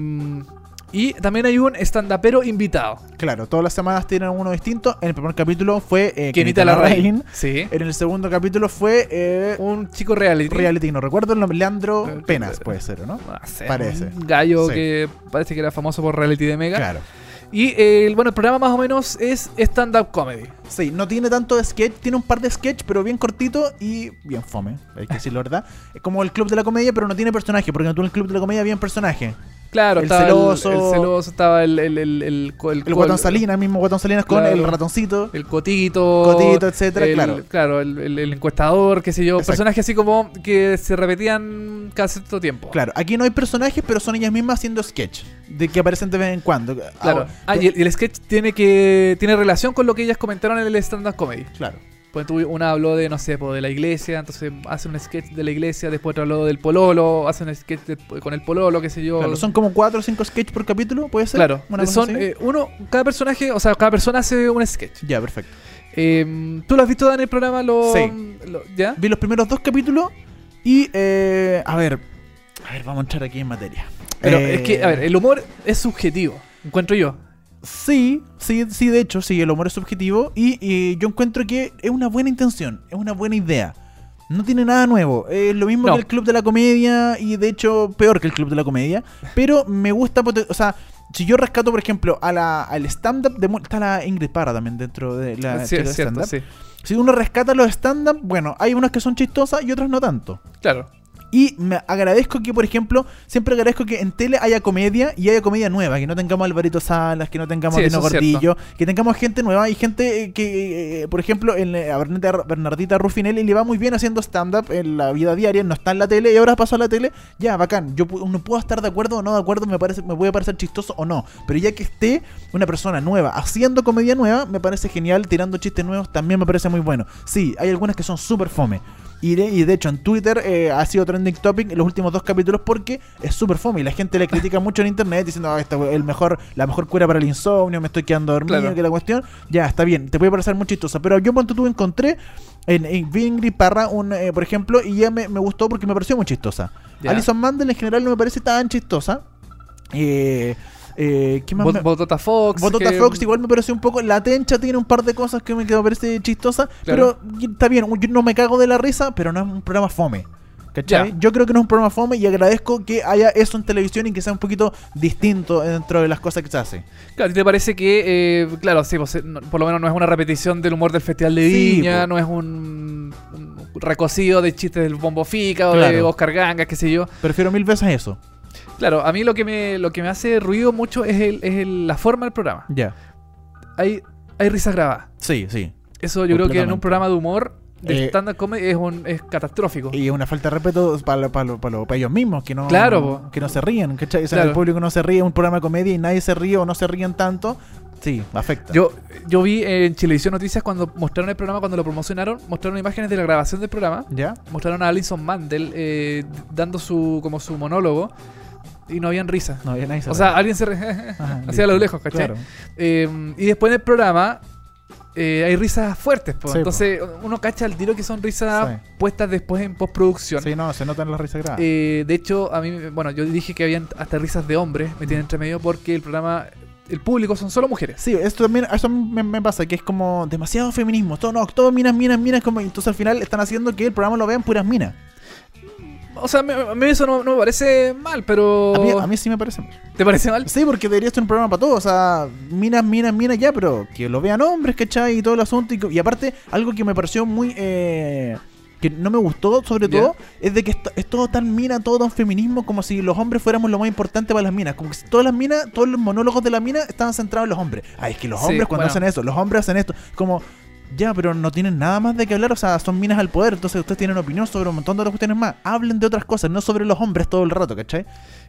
Speaker 3: y también hay un stand-upero invitado.
Speaker 2: Claro, todas las semanas tienen uno distinto. En el primer capítulo fue eh,
Speaker 3: Kenita Larraín. Sí.
Speaker 2: En el segundo capítulo fue eh,
Speaker 3: Un chico reality.
Speaker 2: reality, no recuerdo el nombre, Leandro
Speaker 3: Eh,
Speaker 2: Penas,
Speaker 3: eh,
Speaker 2: puede ser, ¿o ¿no?
Speaker 3: No sé,
Speaker 2: Parece.
Speaker 3: Un gallo
Speaker 2: Sí.
Speaker 3: que parece que era famoso por reality de Mega.
Speaker 2: Claro.
Speaker 3: Y eh, bueno, el programa más o menos es stand-up comedy.
Speaker 2: Sí, no tiene tanto de sketch, tiene un par de sketch, pero bien cortito y bien fome, hay que decirlo verdad. Es como el club de la comedia, pero no tiene personaje, porque tú en el club de la comedia bien personaje.
Speaker 3: Claro,
Speaker 2: El
Speaker 3: estaba
Speaker 2: celoso.
Speaker 3: El, el celoso, estaba el. El, el, el, el
Speaker 2: El guatón Salinas, mismo guatón Salinas con
Speaker 3: Claro.
Speaker 2: el ratoncito.
Speaker 3: el cotito.
Speaker 2: Cotito, etcétera, claro.
Speaker 3: Claro, el, encuestador, qué sé yo.
Speaker 2: Exacto.
Speaker 3: Personajes así como que se repetían cada cierto tiempo.
Speaker 2: Claro, aquí no hay personajes, pero son ellas mismas haciendo sketch, de que aparecen de vez en cuando.
Speaker 3: Claro.
Speaker 2: Ah,
Speaker 3: Ah, y el, y el sketch tiene que tiene relación con lo que ellas comentaron en el stand-up comedy.
Speaker 2: Claro.
Speaker 3: Pues tú, una habló de, no sé, po, de la iglesia, entonces hace un sketch de la iglesia, después otro habló del pololo, hace un sketch de- con el pololo, qué sé yo.
Speaker 2: Claro, son como cuatro o cinco sketch por capítulo, ¿puede ser?
Speaker 3: Claro,
Speaker 2: Una
Speaker 3: son eh, uno, cada personaje, o sea, cada persona hace un sketch.
Speaker 2: Ya, perfecto.
Speaker 3: Eh, ¿Tú lo has visto Dan, en el programa? Lo,
Speaker 2: Sí.
Speaker 3: lo- ¿Ya?
Speaker 2: Vi los primeros dos capítulos y, eh, a ver, a ver, vamos a entrar aquí en materia.
Speaker 3: Pero
Speaker 2: Eh,
Speaker 3: es que, a ver, el humor es subjetivo, encuentro yo.
Speaker 2: Sí, sí, sí, de hecho, sí, el humor es subjetivo y, y yo encuentro que es una buena intención, es una buena idea. No tiene nada nuevo, es lo mismo
Speaker 3: No.
Speaker 2: que el Club de la Comedia y de hecho peor que el Club de la Comedia, pero me gusta, o sea, si yo rescato, por ejemplo, a la, al stand-up, de está la Ingrid Parra también dentro de la
Speaker 3: Sí, es cierto, sí.
Speaker 2: Si uno rescata los stand-up, bueno, hay unas que son chistosas y otras no tanto.
Speaker 3: Claro.
Speaker 2: Y me agradezco que, por ejemplo, siempre agradezco que en tele haya comedia y haya comedia nueva, que no tengamos Alvarito Salas, que no tengamos
Speaker 3: Sí,
Speaker 2: Dino Gordillo, que tengamos gente nueva y gente eh, que, eh, por ejemplo, en, eh, a Bernardita, Bernardita Rufinelli le va muy bien haciendo stand-up en la vida diaria, no está en la tele y ahora pasó a la tele, ya, bacán. Yo no puedo estar de acuerdo o no de acuerdo, me parece me puede parecer chistoso o no, pero ya que esté una persona nueva haciendo comedia nueva, me parece genial, tirando chistes nuevos también me parece muy bueno. Sí, hay algunas que son súper fome. Y de, y de hecho en Twitter eh, ha sido trending topic en los últimos dos capítulos porque es súper fome y la gente le critica mucho en internet diciendo ah, esta el mejor, la mejor cura para el insomnio, me estoy quedando dormido,
Speaker 3: Claro.
Speaker 2: que la cuestión, ya está bien, te puede parecer muy chistosa, pero yo cuando tú encontré en, en Ingrid Parra, un, eh, por ejemplo, y ella me, me gustó porque me pareció muy chistosa.
Speaker 3: Ya.
Speaker 2: Alison Mandel en general no me parece tan chistosa. Eh, eh, ¿qué más
Speaker 3: Bot-
Speaker 2: me-
Speaker 3: Botota Fox.
Speaker 2: Botota
Speaker 3: que-
Speaker 2: Fox igual me pareció un poco. La tencha tiene un par de cosas que me quedó parece chistosa.
Speaker 3: Claro.
Speaker 2: Pero está bien, yo no me cago de la risa, pero no es un programa fome. ¿Cachai? Yo creo que no es un programa fome y agradezco que haya eso en televisión y que sea un poquito distinto dentro de las cosas que se hace.
Speaker 3: Claro, ¿a ti ¿te parece que, eh, claro, sí, pues, eh, no- por lo menos no es una repetición del humor del Festival de Viña, no es un, un recocido de chistes del Bombo Fica o de. Oscar Ganga, qué sé yo?
Speaker 2: Prefiero mil veces eso.
Speaker 3: Claro, a mí lo que me, lo que me hace ruido mucho es, el, es el- la forma del programa.
Speaker 2: Ya.
Speaker 3: Hay, hay risas grabadas.
Speaker 2: Sí, sí.
Speaker 3: Eso yo creo que en un programa de humor, de
Speaker 2: Eh,
Speaker 3: stand-up comedy, es, un, es catastrófico.
Speaker 2: Y es una falta de respeto para, para, para, para ellos mismos, que no,
Speaker 3: Claro,
Speaker 2: que no se ríen. ¿cachai? O sea,
Speaker 3: Claro.
Speaker 2: el público no se ríe en un programa de comedia y nadie se ríe o no se ríen tanto. Sí, afecta.
Speaker 3: Yo, yo vi en Chilevisión Noticias cuando mostraron el programa, cuando lo promocionaron, mostraron imágenes de la grabación del programa.
Speaker 2: ¿Ya?
Speaker 3: Mostraron a Alison Mandel eh, dando su como su monólogo y no habían risas.
Speaker 2: No había nadie
Speaker 3: O sea, alguien se re-
Speaker 2: Ajá,
Speaker 3: hacía a lo lejos, ¿cachai?
Speaker 2: Claro.
Speaker 3: Eh, y después en el programa eh, hay risas fuertes, po.
Speaker 2: Sí, po.
Speaker 3: entonces uno cacha al tiro que son risas
Speaker 2: Sí.
Speaker 3: puestas después en postproducción.
Speaker 2: Sí, no, se notan las risas grabadas.
Speaker 3: Eh, de hecho, a mí, bueno, yo dije que habían hasta risas de hombres metidas entre medio porque el programa, el público son solo mujeres.
Speaker 2: Sí, esto también, eso me, me pasa, que es como demasiado feminismo. Todo, no, todo minas, minas, minas. Como, entonces al final están haciendo que el programa lo vean puras minas.
Speaker 3: O sea, a mí eso no, no me parece mal, pero...
Speaker 2: A mí, a mí sí me parece mal.
Speaker 3: ¿Te parece mal?
Speaker 2: Sí, porque debería ser un programa para todos. O sea, minas, minas, minas ya, pero que lo vean hombres, ¿cachai? Y todo el asunto. Y, aparte, algo que me pareció muy. Eh, que no me gustó, sobre todo, es de que esto- es todo tan mina, todo tan feminismo, como si los hombres fuéramos lo más importante para las minas. Como que si todas las minas, todos los monólogos de la mina estaban centrados en los hombres. Ay, es que los
Speaker 3: Sí,
Speaker 2: hombres cuando
Speaker 3: bueno.
Speaker 2: hacen eso, los hombres hacen esto. Como. Ya, pero no tienen nada más de qué hablar, o sea, son minas al poder, entonces ustedes tienen opinión sobre un montón de otras cuestiones más. Hablen de otras cosas, no sobre los hombres todo el rato, ¿cachai?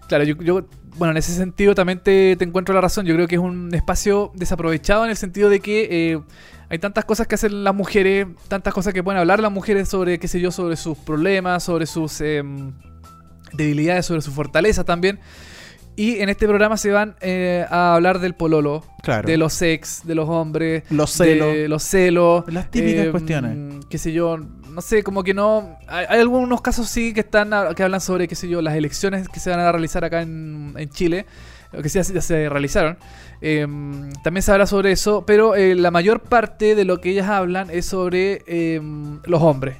Speaker 3: Claro, yo, yo- bueno, en ese sentido también te, encuentro la razón. Yo creo que es un espacio desaprovechado en el sentido de que eh, hay tantas cosas que hacen las mujeres, tantas cosas que pueden hablar las mujeres sobre, qué sé yo, sobre sus problemas, sobre sus em, debilidades, sobre sus fortalezas también. Y en este programa se van eh, a hablar del pololo,
Speaker 2: Claro.
Speaker 3: de los sex, de los hombres,
Speaker 2: Los
Speaker 3: de
Speaker 2: celos.
Speaker 3: los celos,
Speaker 2: Las típicas
Speaker 3: em,
Speaker 2: cuestiones.
Speaker 3: Qué sé yo, no sé, como que no. Hay, hay algunos casos sí que están a- que hablan sobre, qué sé yo, las elecciones que se van a realizar acá en, en Chile, que sí, ya se realizaron. Em, también se habla sobre eso, pero eh, la mayor parte de lo que ellas hablan es sobre em, los hombres.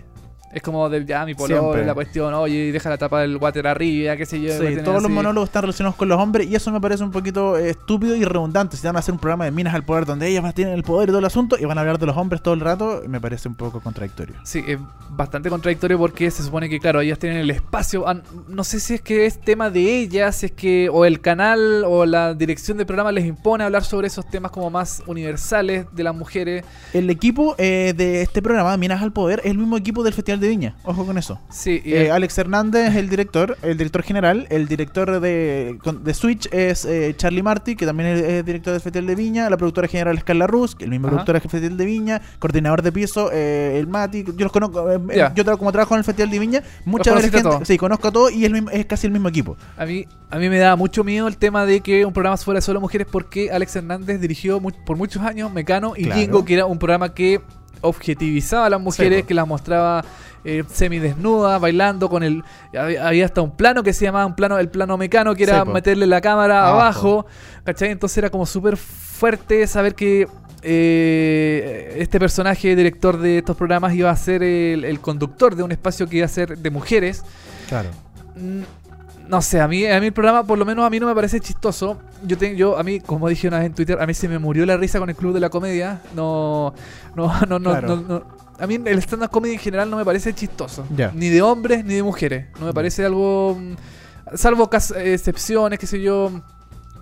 Speaker 3: Es como de ya mi pololo,
Speaker 2: Siempre.
Speaker 3: la cuestión, oye, deja la tapa del water arriba, qué sé yo.
Speaker 2: Sí, todos los monólogos están relacionados con los hombres y eso me parece un poquito eh, estúpido y redundante. Si van a hacer un programa de minas al poder donde ellas tienen el poder y todo el asunto y van a hablar de los hombres todo el rato, me parece un poco contradictorio.
Speaker 3: Sí, es bastante contradictorio porque se supone que, claro, ellas tienen el espacio. ah, No sé si es que es tema de ellas, si es que o el canal o la dirección del programa les impone hablar sobre esos temas como más universales de las mujeres.
Speaker 2: El equipo eh, de este programa, Minas al Poder, es el mismo equipo del Festival de Viña. Ojo con eso.
Speaker 3: Sí, y
Speaker 2: Eh,
Speaker 3: el-
Speaker 2: Alex Hernández es el director, el director general. El director de, de Switch es eh, Charlie Marty, que también es, es director del Festival de Viña. La productora general es Carla Rus, que es el mismo
Speaker 3: Ajá.
Speaker 2: productora del Festival de Viña. Coordinador de piso, eh, el Mati. Yo los conozco.
Speaker 3: Ya.
Speaker 2: Yo como trabajo en el Festival de Viña, mucha de la
Speaker 3: conociste a
Speaker 2: gente.
Speaker 3: todos.
Speaker 2: Sí, conozco a todos y es, el mismo- es casi el mismo equipo.
Speaker 3: a mí, a mí me da mucho miedo el tema de que un programa fuera solo mujeres porque Alex Hernández dirigió por muchos años Mecano y
Speaker 2: Claro.
Speaker 3: Jingo, que era un programa que objetivizaba a las mujeres, que las mostraba eh, semidesnudas, bailando con el... Había hasta un plano que se llamaba un plano, el plano mecano, que era
Speaker 2: Sí,
Speaker 3: meterle la cámara
Speaker 2: Abajo.
Speaker 3: abajo, ¿cachai? Entonces era como súper fuerte saber que eh, este personaje, director de estos programas, iba a ser el, el conductor de un espacio que iba a ser de mujeres.
Speaker 2: Claro.
Speaker 3: No sé, a mí, a mí el programa, por lo menos a mí no me parece chistoso. Yo tengo, yo, a mí, como dije una vez en Twitter, a mí se me murió la risa con el Club de la Comedia. No, no, no, no,
Speaker 2: Claro.
Speaker 3: no, no. A mí el stand-up comedy en general no me parece chistoso.
Speaker 2: Ya.
Speaker 3: Ni de hombres ni de mujeres. No me parece algo... mm, Salvo excepciones, qué sé yo,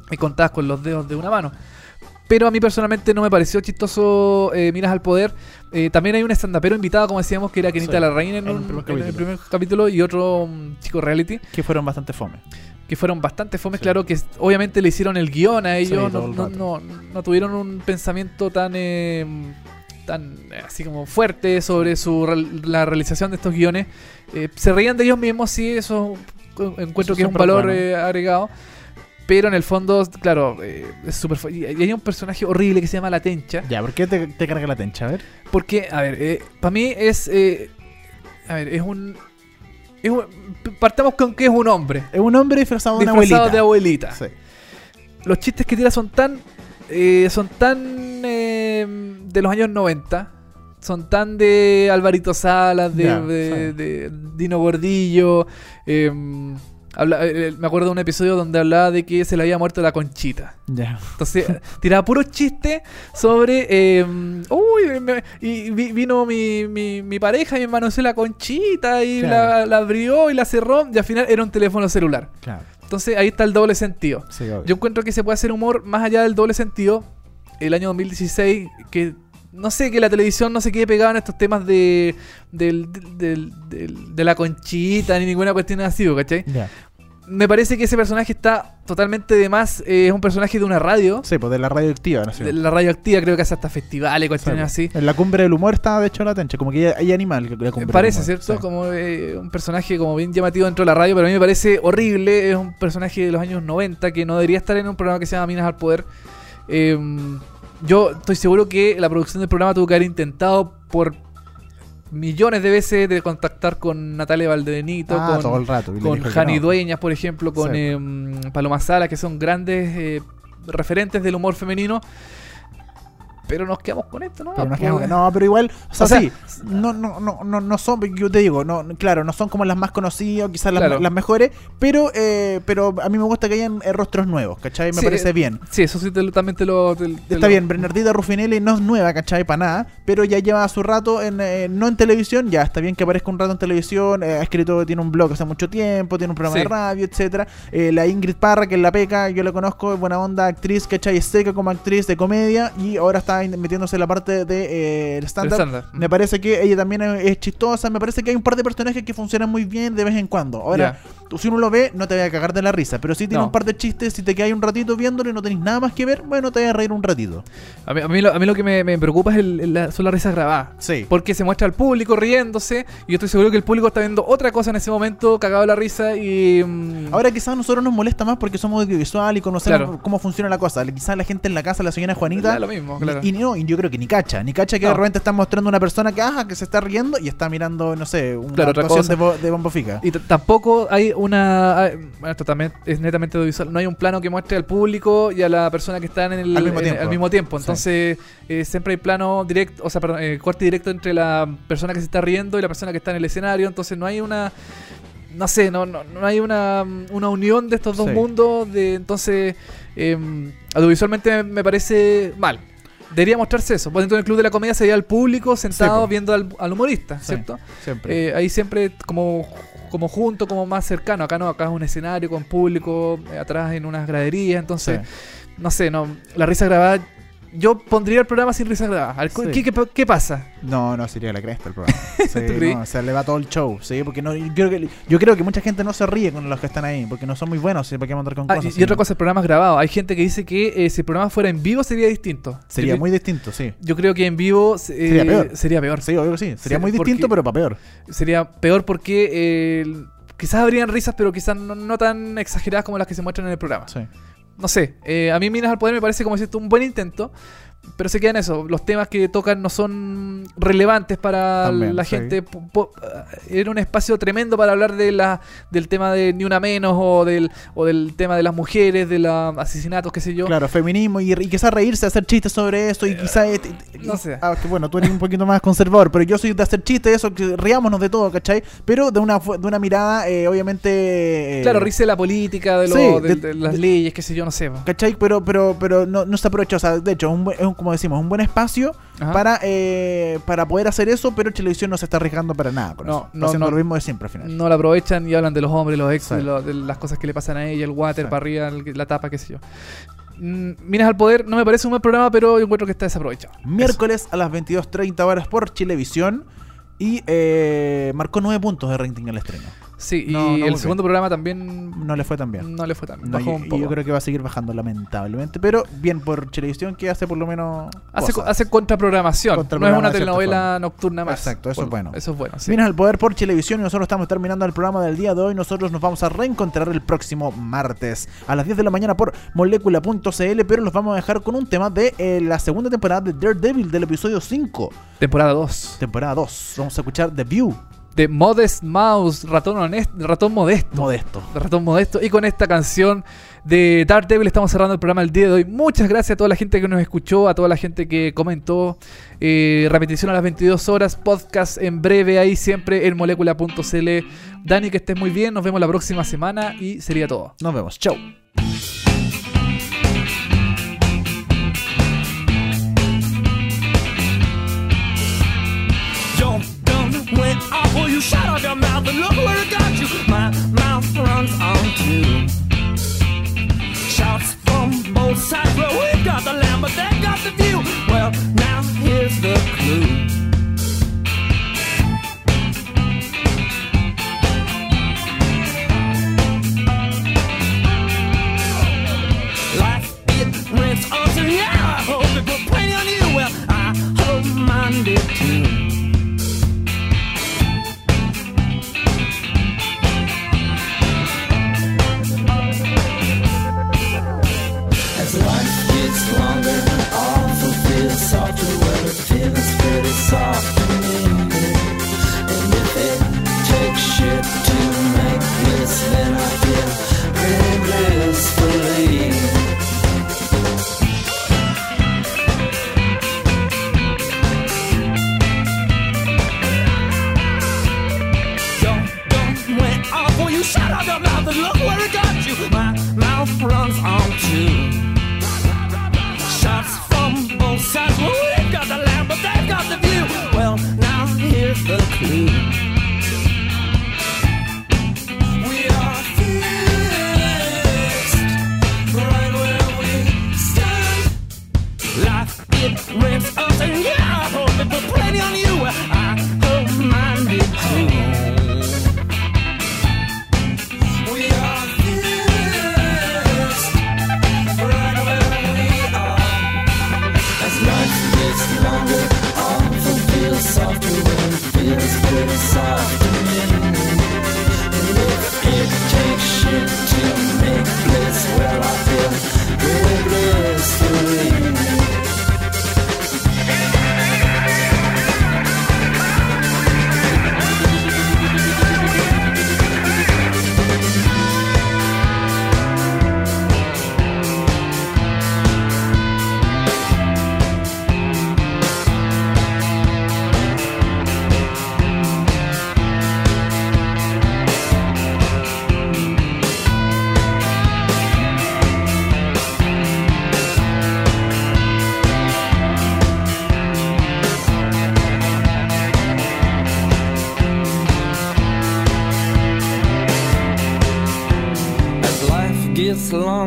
Speaker 3: y contadas con los dedos de una mano. Pero a mí personalmente no me pareció chistoso eh, Miras al Poder. Eh, también hay un estandapero invitado, como decíamos, que era Kenita
Speaker 2: Sí,
Speaker 3: Larraín en,
Speaker 2: en el
Speaker 3: un-
Speaker 2: primer
Speaker 3: en el
Speaker 2: capítulo.
Speaker 3: primer capítulo y otro mm, chico reality
Speaker 2: Que fueron bastante fome.
Speaker 3: que fueron bastante fomes, claro, que obviamente le hicieron el guion a ellos,
Speaker 2: Sí,
Speaker 3: no,
Speaker 2: el
Speaker 3: no, no, no tuvieron un pensamiento tan eh, tan eh, así como fuerte sobre su la realización de estos guiones. Eh, se reían de ellos mismos, sí, eso cu- encuentro
Speaker 2: Eso
Speaker 3: que es un valor
Speaker 2: bueno.
Speaker 3: eh, agregado. Pero en el fondo, claro, eh, es súper... Y hay un personaje horrible que se llama La Tencha.
Speaker 2: Ya, ¿por qué te, te carga la tencha? A ver.
Speaker 3: Porque, a ver, para mí es... eh, a ver, es un, es un- Partamos con que es un hombre.
Speaker 2: Es un hombre disfrazado de una abuelita.
Speaker 3: de abuelita.
Speaker 2: Sí.
Speaker 3: Los chistes que tira son tan... eh, son tan... eh, de los años 90. son tan de Alvarito Salas, de, Dino Gordillo. eh, habla- eh, me acuerdo de un episodio donde hablaba de que se le había muerto la conchita.
Speaker 2: Ya.
Speaker 3: Entonces, tiraba puros chistes sobre. eh, uy, me- y vi- vino mi, mi, mi pareja y me manoseó la conchita y
Speaker 2: Claro.
Speaker 3: la, la abrió y la cerró. Y al final era un teléfono celular.
Speaker 2: Claro.
Speaker 3: Entonces ahí está el doble sentido.
Speaker 2: Sí.
Speaker 3: Yo encuentro que se puede hacer humor más allá del doble sentido. El año 2016, que no sé, que la televisión no se quede pegada en estos temas de, del- del- de la conchita ni ninguna cuestión así, ¿cachai?
Speaker 2: Ya.
Speaker 3: Me parece que ese personaje está totalmente de más. eh, es un personaje de una radio.
Speaker 2: Sí, pues de la radioactiva, ¿no? Sí.
Speaker 3: De la radioactiva, creo que hace hasta festivales, cuestiones así.
Speaker 2: En la cumbre del humor está, de hecho, la tencha. Como que hay animal. La cumbre del
Speaker 3: Parece,
Speaker 2: humor,
Speaker 3: ¿cierto?
Speaker 2: sí.
Speaker 3: Como eh, un personaje como bien llamativo dentro de la radio, pero a mí me parece horrible. Es un personaje de los años 90 que no debería estar en un programa que se llama Minas al Poder. Eh, yo estoy seguro que la producción del programa tuvo que haber intentado por millones de veces de contactar con Natalia Valdebenito,
Speaker 2: Ah,
Speaker 3: con,
Speaker 2: rato,
Speaker 3: Jani
Speaker 2: no.
Speaker 3: Dueñas, por ejemplo, con
Speaker 2: Sí.
Speaker 3: eh, Paloma Sala, que son grandes eh, referentes del humor femenino. Pero nos quedamos con esto, ¿no?
Speaker 2: Pero nos
Speaker 3: Pues,
Speaker 2: no, pero igual, o sea,
Speaker 3: O sea,
Speaker 2: sí, no, no, no, no, no son, yo te digo, no, claro, no son como las más conocidas, quizás las,
Speaker 3: Claro.
Speaker 2: las mejores, pero, eh, pero a mí me gusta que hayan eh, rostros nuevos, ¿cachai? Me
Speaker 3: Sí,
Speaker 2: parece bien.
Speaker 3: Sí, eso sí te lo- también te lo... te- te
Speaker 2: Está
Speaker 3: lo-
Speaker 2: bien, Bernardita Ruffinelli no es nueva, ¿cachai? Para nada, pero ya lleva su rato, en, eh, no en televisión, ya está bien que aparezca un rato en televisión, eh, ha escrito, tiene un blog hace mucho tiempo, tiene un programa
Speaker 3: Sí.
Speaker 2: de radio, etcétera Eh, la Ingrid Parra, que es la peca, yo la conozco, es buena onda, actriz, ¿cachai? Es seca como actriz de comedia y ahora está metiéndose en la parte de eh, el stand-up. Me parece que ella también es, chistosa, me parece que hay un par de personajes que funcionan muy bien de vez en cuando. Ahora, tú, si uno lo ve, no te vaya a cagar de la risa, pero si tiene
Speaker 3: No.
Speaker 2: un par de chistes, si te quedas un ratito viéndolo y no tenés nada más que ver, bueno, te vas a reír un ratito.
Speaker 3: A mí, a mí lo, a mí lo que me, me preocupa es el, el- la, son las risas grabadas.
Speaker 2: Sí.
Speaker 3: Porque se muestra al público riéndose y yo estoy seguro que el público está viendo otra cosa en ese momento, cagado de la risa y... mm,
Speaker 2: Ahora quizás a nosotros nos molesta más porque somos audiovisual y conocemos
Speaker 3: Claro.
Speaker 2: cómo funciona la cosa. Quizás la gente en la casa, la señora Juanita,
Speaker 3: lo mismo, claro.
Speaker 2: Y, no, y yo creo que ni cacha, ni cacha que
Speaker 3: No.
Speaker 2: de repente está mostrando una persona que, ajá, que se está riendo y está mirando, no sé, una
Speaker 3: Claro,
Speaker 2: actuación de, bo- de Bombo Fica.
Speaker 3: Y tampoco hay una... hay- Bueno, esto también es netamente audiovisual. No hay un plano que muestre al público y a la persona que está en el,
Speaker 2: Al mismo
Speaker 3: en-
Speaker 2: tiempo.
Speaker 3: al mismo tiempo.
Speaker 2: Sí.
Speaker 3: Entonces, eh, siempre hay plano directo, o sea, perdón, eh, corte directo entre la persona que se está riendo y la persona que está en el escenario. Entonces, no hay una... No sé, no, no, no hay una, una unión de estos dos
Speaker 2: Sí.
Speaker 3: mundos. De, entonces, eh, audiovisualmente me, me parece mal. Debería mostrarse eso. Por dentro del club de la comedia se veía al público sentado viendo al, al humorista,
Speaker 2: Sí,
Speaker 3: ¿cierto?
Speaker 2: siempre.
Speaker 3: Eh, ahí siempre como, como junto, como más cercano. Acá no, acá es un escenario con público, eh, atrás en unas graderías. Entonces, no sé, no la risa grabada. Yo pondría el programa sin risa grabada. A ver,
Speaker 2: Sí.
Speaker 3: ¿qué, qué, qué pasa?
Speaker 2: No, no sería la cresta el programa. Sí, no, se le va todo el show, sí, porque no, yo, creo que, yo creo que mucha gente no se ríe con los que están ahí, porque no son muy buenos, ¿sí? ¿para qué vamos a andar con
Speaker 3: Ah,
Speaker 2: cosas?
Speaker 3: y, otra cosa, el programa es grabado. Hay gente que dice que eh, si el programa fuera en vivo sería distinto.
Speaker 2: Sería
Speaker 3: Yo
Speaker 2: muy distinto, sí.
Speaker 3: Yo creo que en vivo eh,
Speaker 2: Sería peor.
Speaker 3: Sería peor.
Speaker 2: Sí, obvio que sí. Sería muy distinto, pero para peor.
Speaker 3: Sería peor porque eh, quizás habrían risas, pero quizás no, no tan exageradas como las que se muestran en el programa.
Speaker 2: Sí.
Speaker 3: No sé, eh, a mí Minas al Poder me parece como si esto un buen intento, pero se queda en eso. Los temas que tocan no son relevantes para
Speaker 2: También,
Speaker 3: la gente. Po- Era un espacio tremendo para hablar de la, del tema de Ni Una Menos o del, o del tema de las mujeres, de los asesinatos, qué sé yo.
Speaker 2: Claro, feminismo y, y quizás reírse, hacer chistes sobre eso y quizás... eh,
Speaker 3: no sé.
Speaker 2: Ah, que bueno, tú eres un poquito más conservador, pero yo soy de hacer chistes, eso, que riámonos de todo, ¿cachai? Pero de una, de una mirada, eh, obviamente... eh,
Speaker 3: Claro, risa de la política, de, lo-
Speaker 2: Sí,
Speaker 3: de,
Speaker 2: de-
Speaker 3: de las leyes, qué sé yo, no sé.
Speaker 2: ¿Cachai? Pero, pero, pero no, no se aprovecha. O sea, de hecho, es, un es un- como decimos, un buen espacio
Speaker 3: Ajá.
Speaker 2: para, eh, para poder hacer eso, pero televisión no se está arriesgando para nada con
Speaker 3: No,
Speaker 2: eso.
Speaker 3: No,
Speaker 2: haciendo
Speaker 3: no.
Speaker 2: lo mismo de siempre al final.
Speaker 3: No la aprovechan y hablan de los hombres, los ex, de, lo- de las cosas que le pasan a ella, el water para arriba, la tapa, qué sé yo. Mm, Minas al Poder no me parece un buen programa, pero yo encuentro que está desaprovechado.
Speaker 2: Miércoles a las 22.30 horas por Chilevisión y eh, marcó 9 puntos de rating al estreno.
Speaker 3: Sí, y
Speaker 2: No,
Speaker 3: el segundo programa también
Speaker 2: No le fue tan bien.
Speaker 3: no le fue tan
Speaker 2: No,
Speaker 3: bajó
Speaker 2: y,
Speaker 3: un
Speaker 2: y
Speaker 3: poco.
Speaker 2: yo creo que va a seguir bajando lamentablemente, pero bien por Chilevisión que hace por lo menos
Speaker 3: Hace, hace contraprogramación, no es una telenovela nocturna más.
Speaker 2: Exacto, eso
Speaker 3: Por-
Speaker 2: es bueno.
Speaker 3: Eso es bueno, sí.
Speaker 2: Minas al Poder por Televisión y nosotros estamos terminando el programa del día de hoy. Nosotros nos vamos a reencontrar el próximo martes a las 10 de la mañana por molecula.cl, pero nos vamos a dejar con un tema de eh, la segunda temporada de Daredevil del episodio 5,
Speaker 3: Temporada 2.
Speaker 2: temporada 2. Vamos a escuchar The View,
Speaker 3: De Modest Mouse, ratón, honesto, ratón modesto.
Speaker 2: modesto.
Speaker 3: de ratón modesto. Y con esta canción de Daredevil. Estamos cerrando el programa el día de hoy. Muchas gracias a toda la gente que nos escuchó, a toda la gente que comentó. Eh, repetición a las 22 horas, podcast en breve ahí siempre en molécula.cl. Dani, que estés muy bien. Nos vemos la próxima semana y sería todo.
Speaker 2: Nos vemos. Chau.
Speaker 8: You shot off your mouth, and look where it got you. My mouth runs on two. Shots from both sides, well, we've got the land, but they got the view. Well, now here's the clue. On to yeah, I hope it put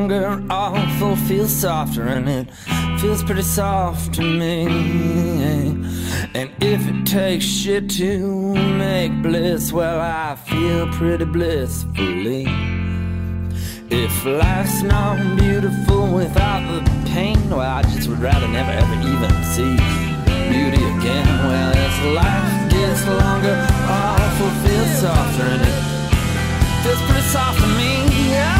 Speaker 11: longer, awful feels softer, and it feels pretty soft to me. And if it takes shit to make bliss, well, I feel pretty blissfully. If life's not beautiful without the pain, well, I just would rather never ever even see beauty again. Well, as life gets longer, awful feels softer, and it feels pretty soft to me. Oh.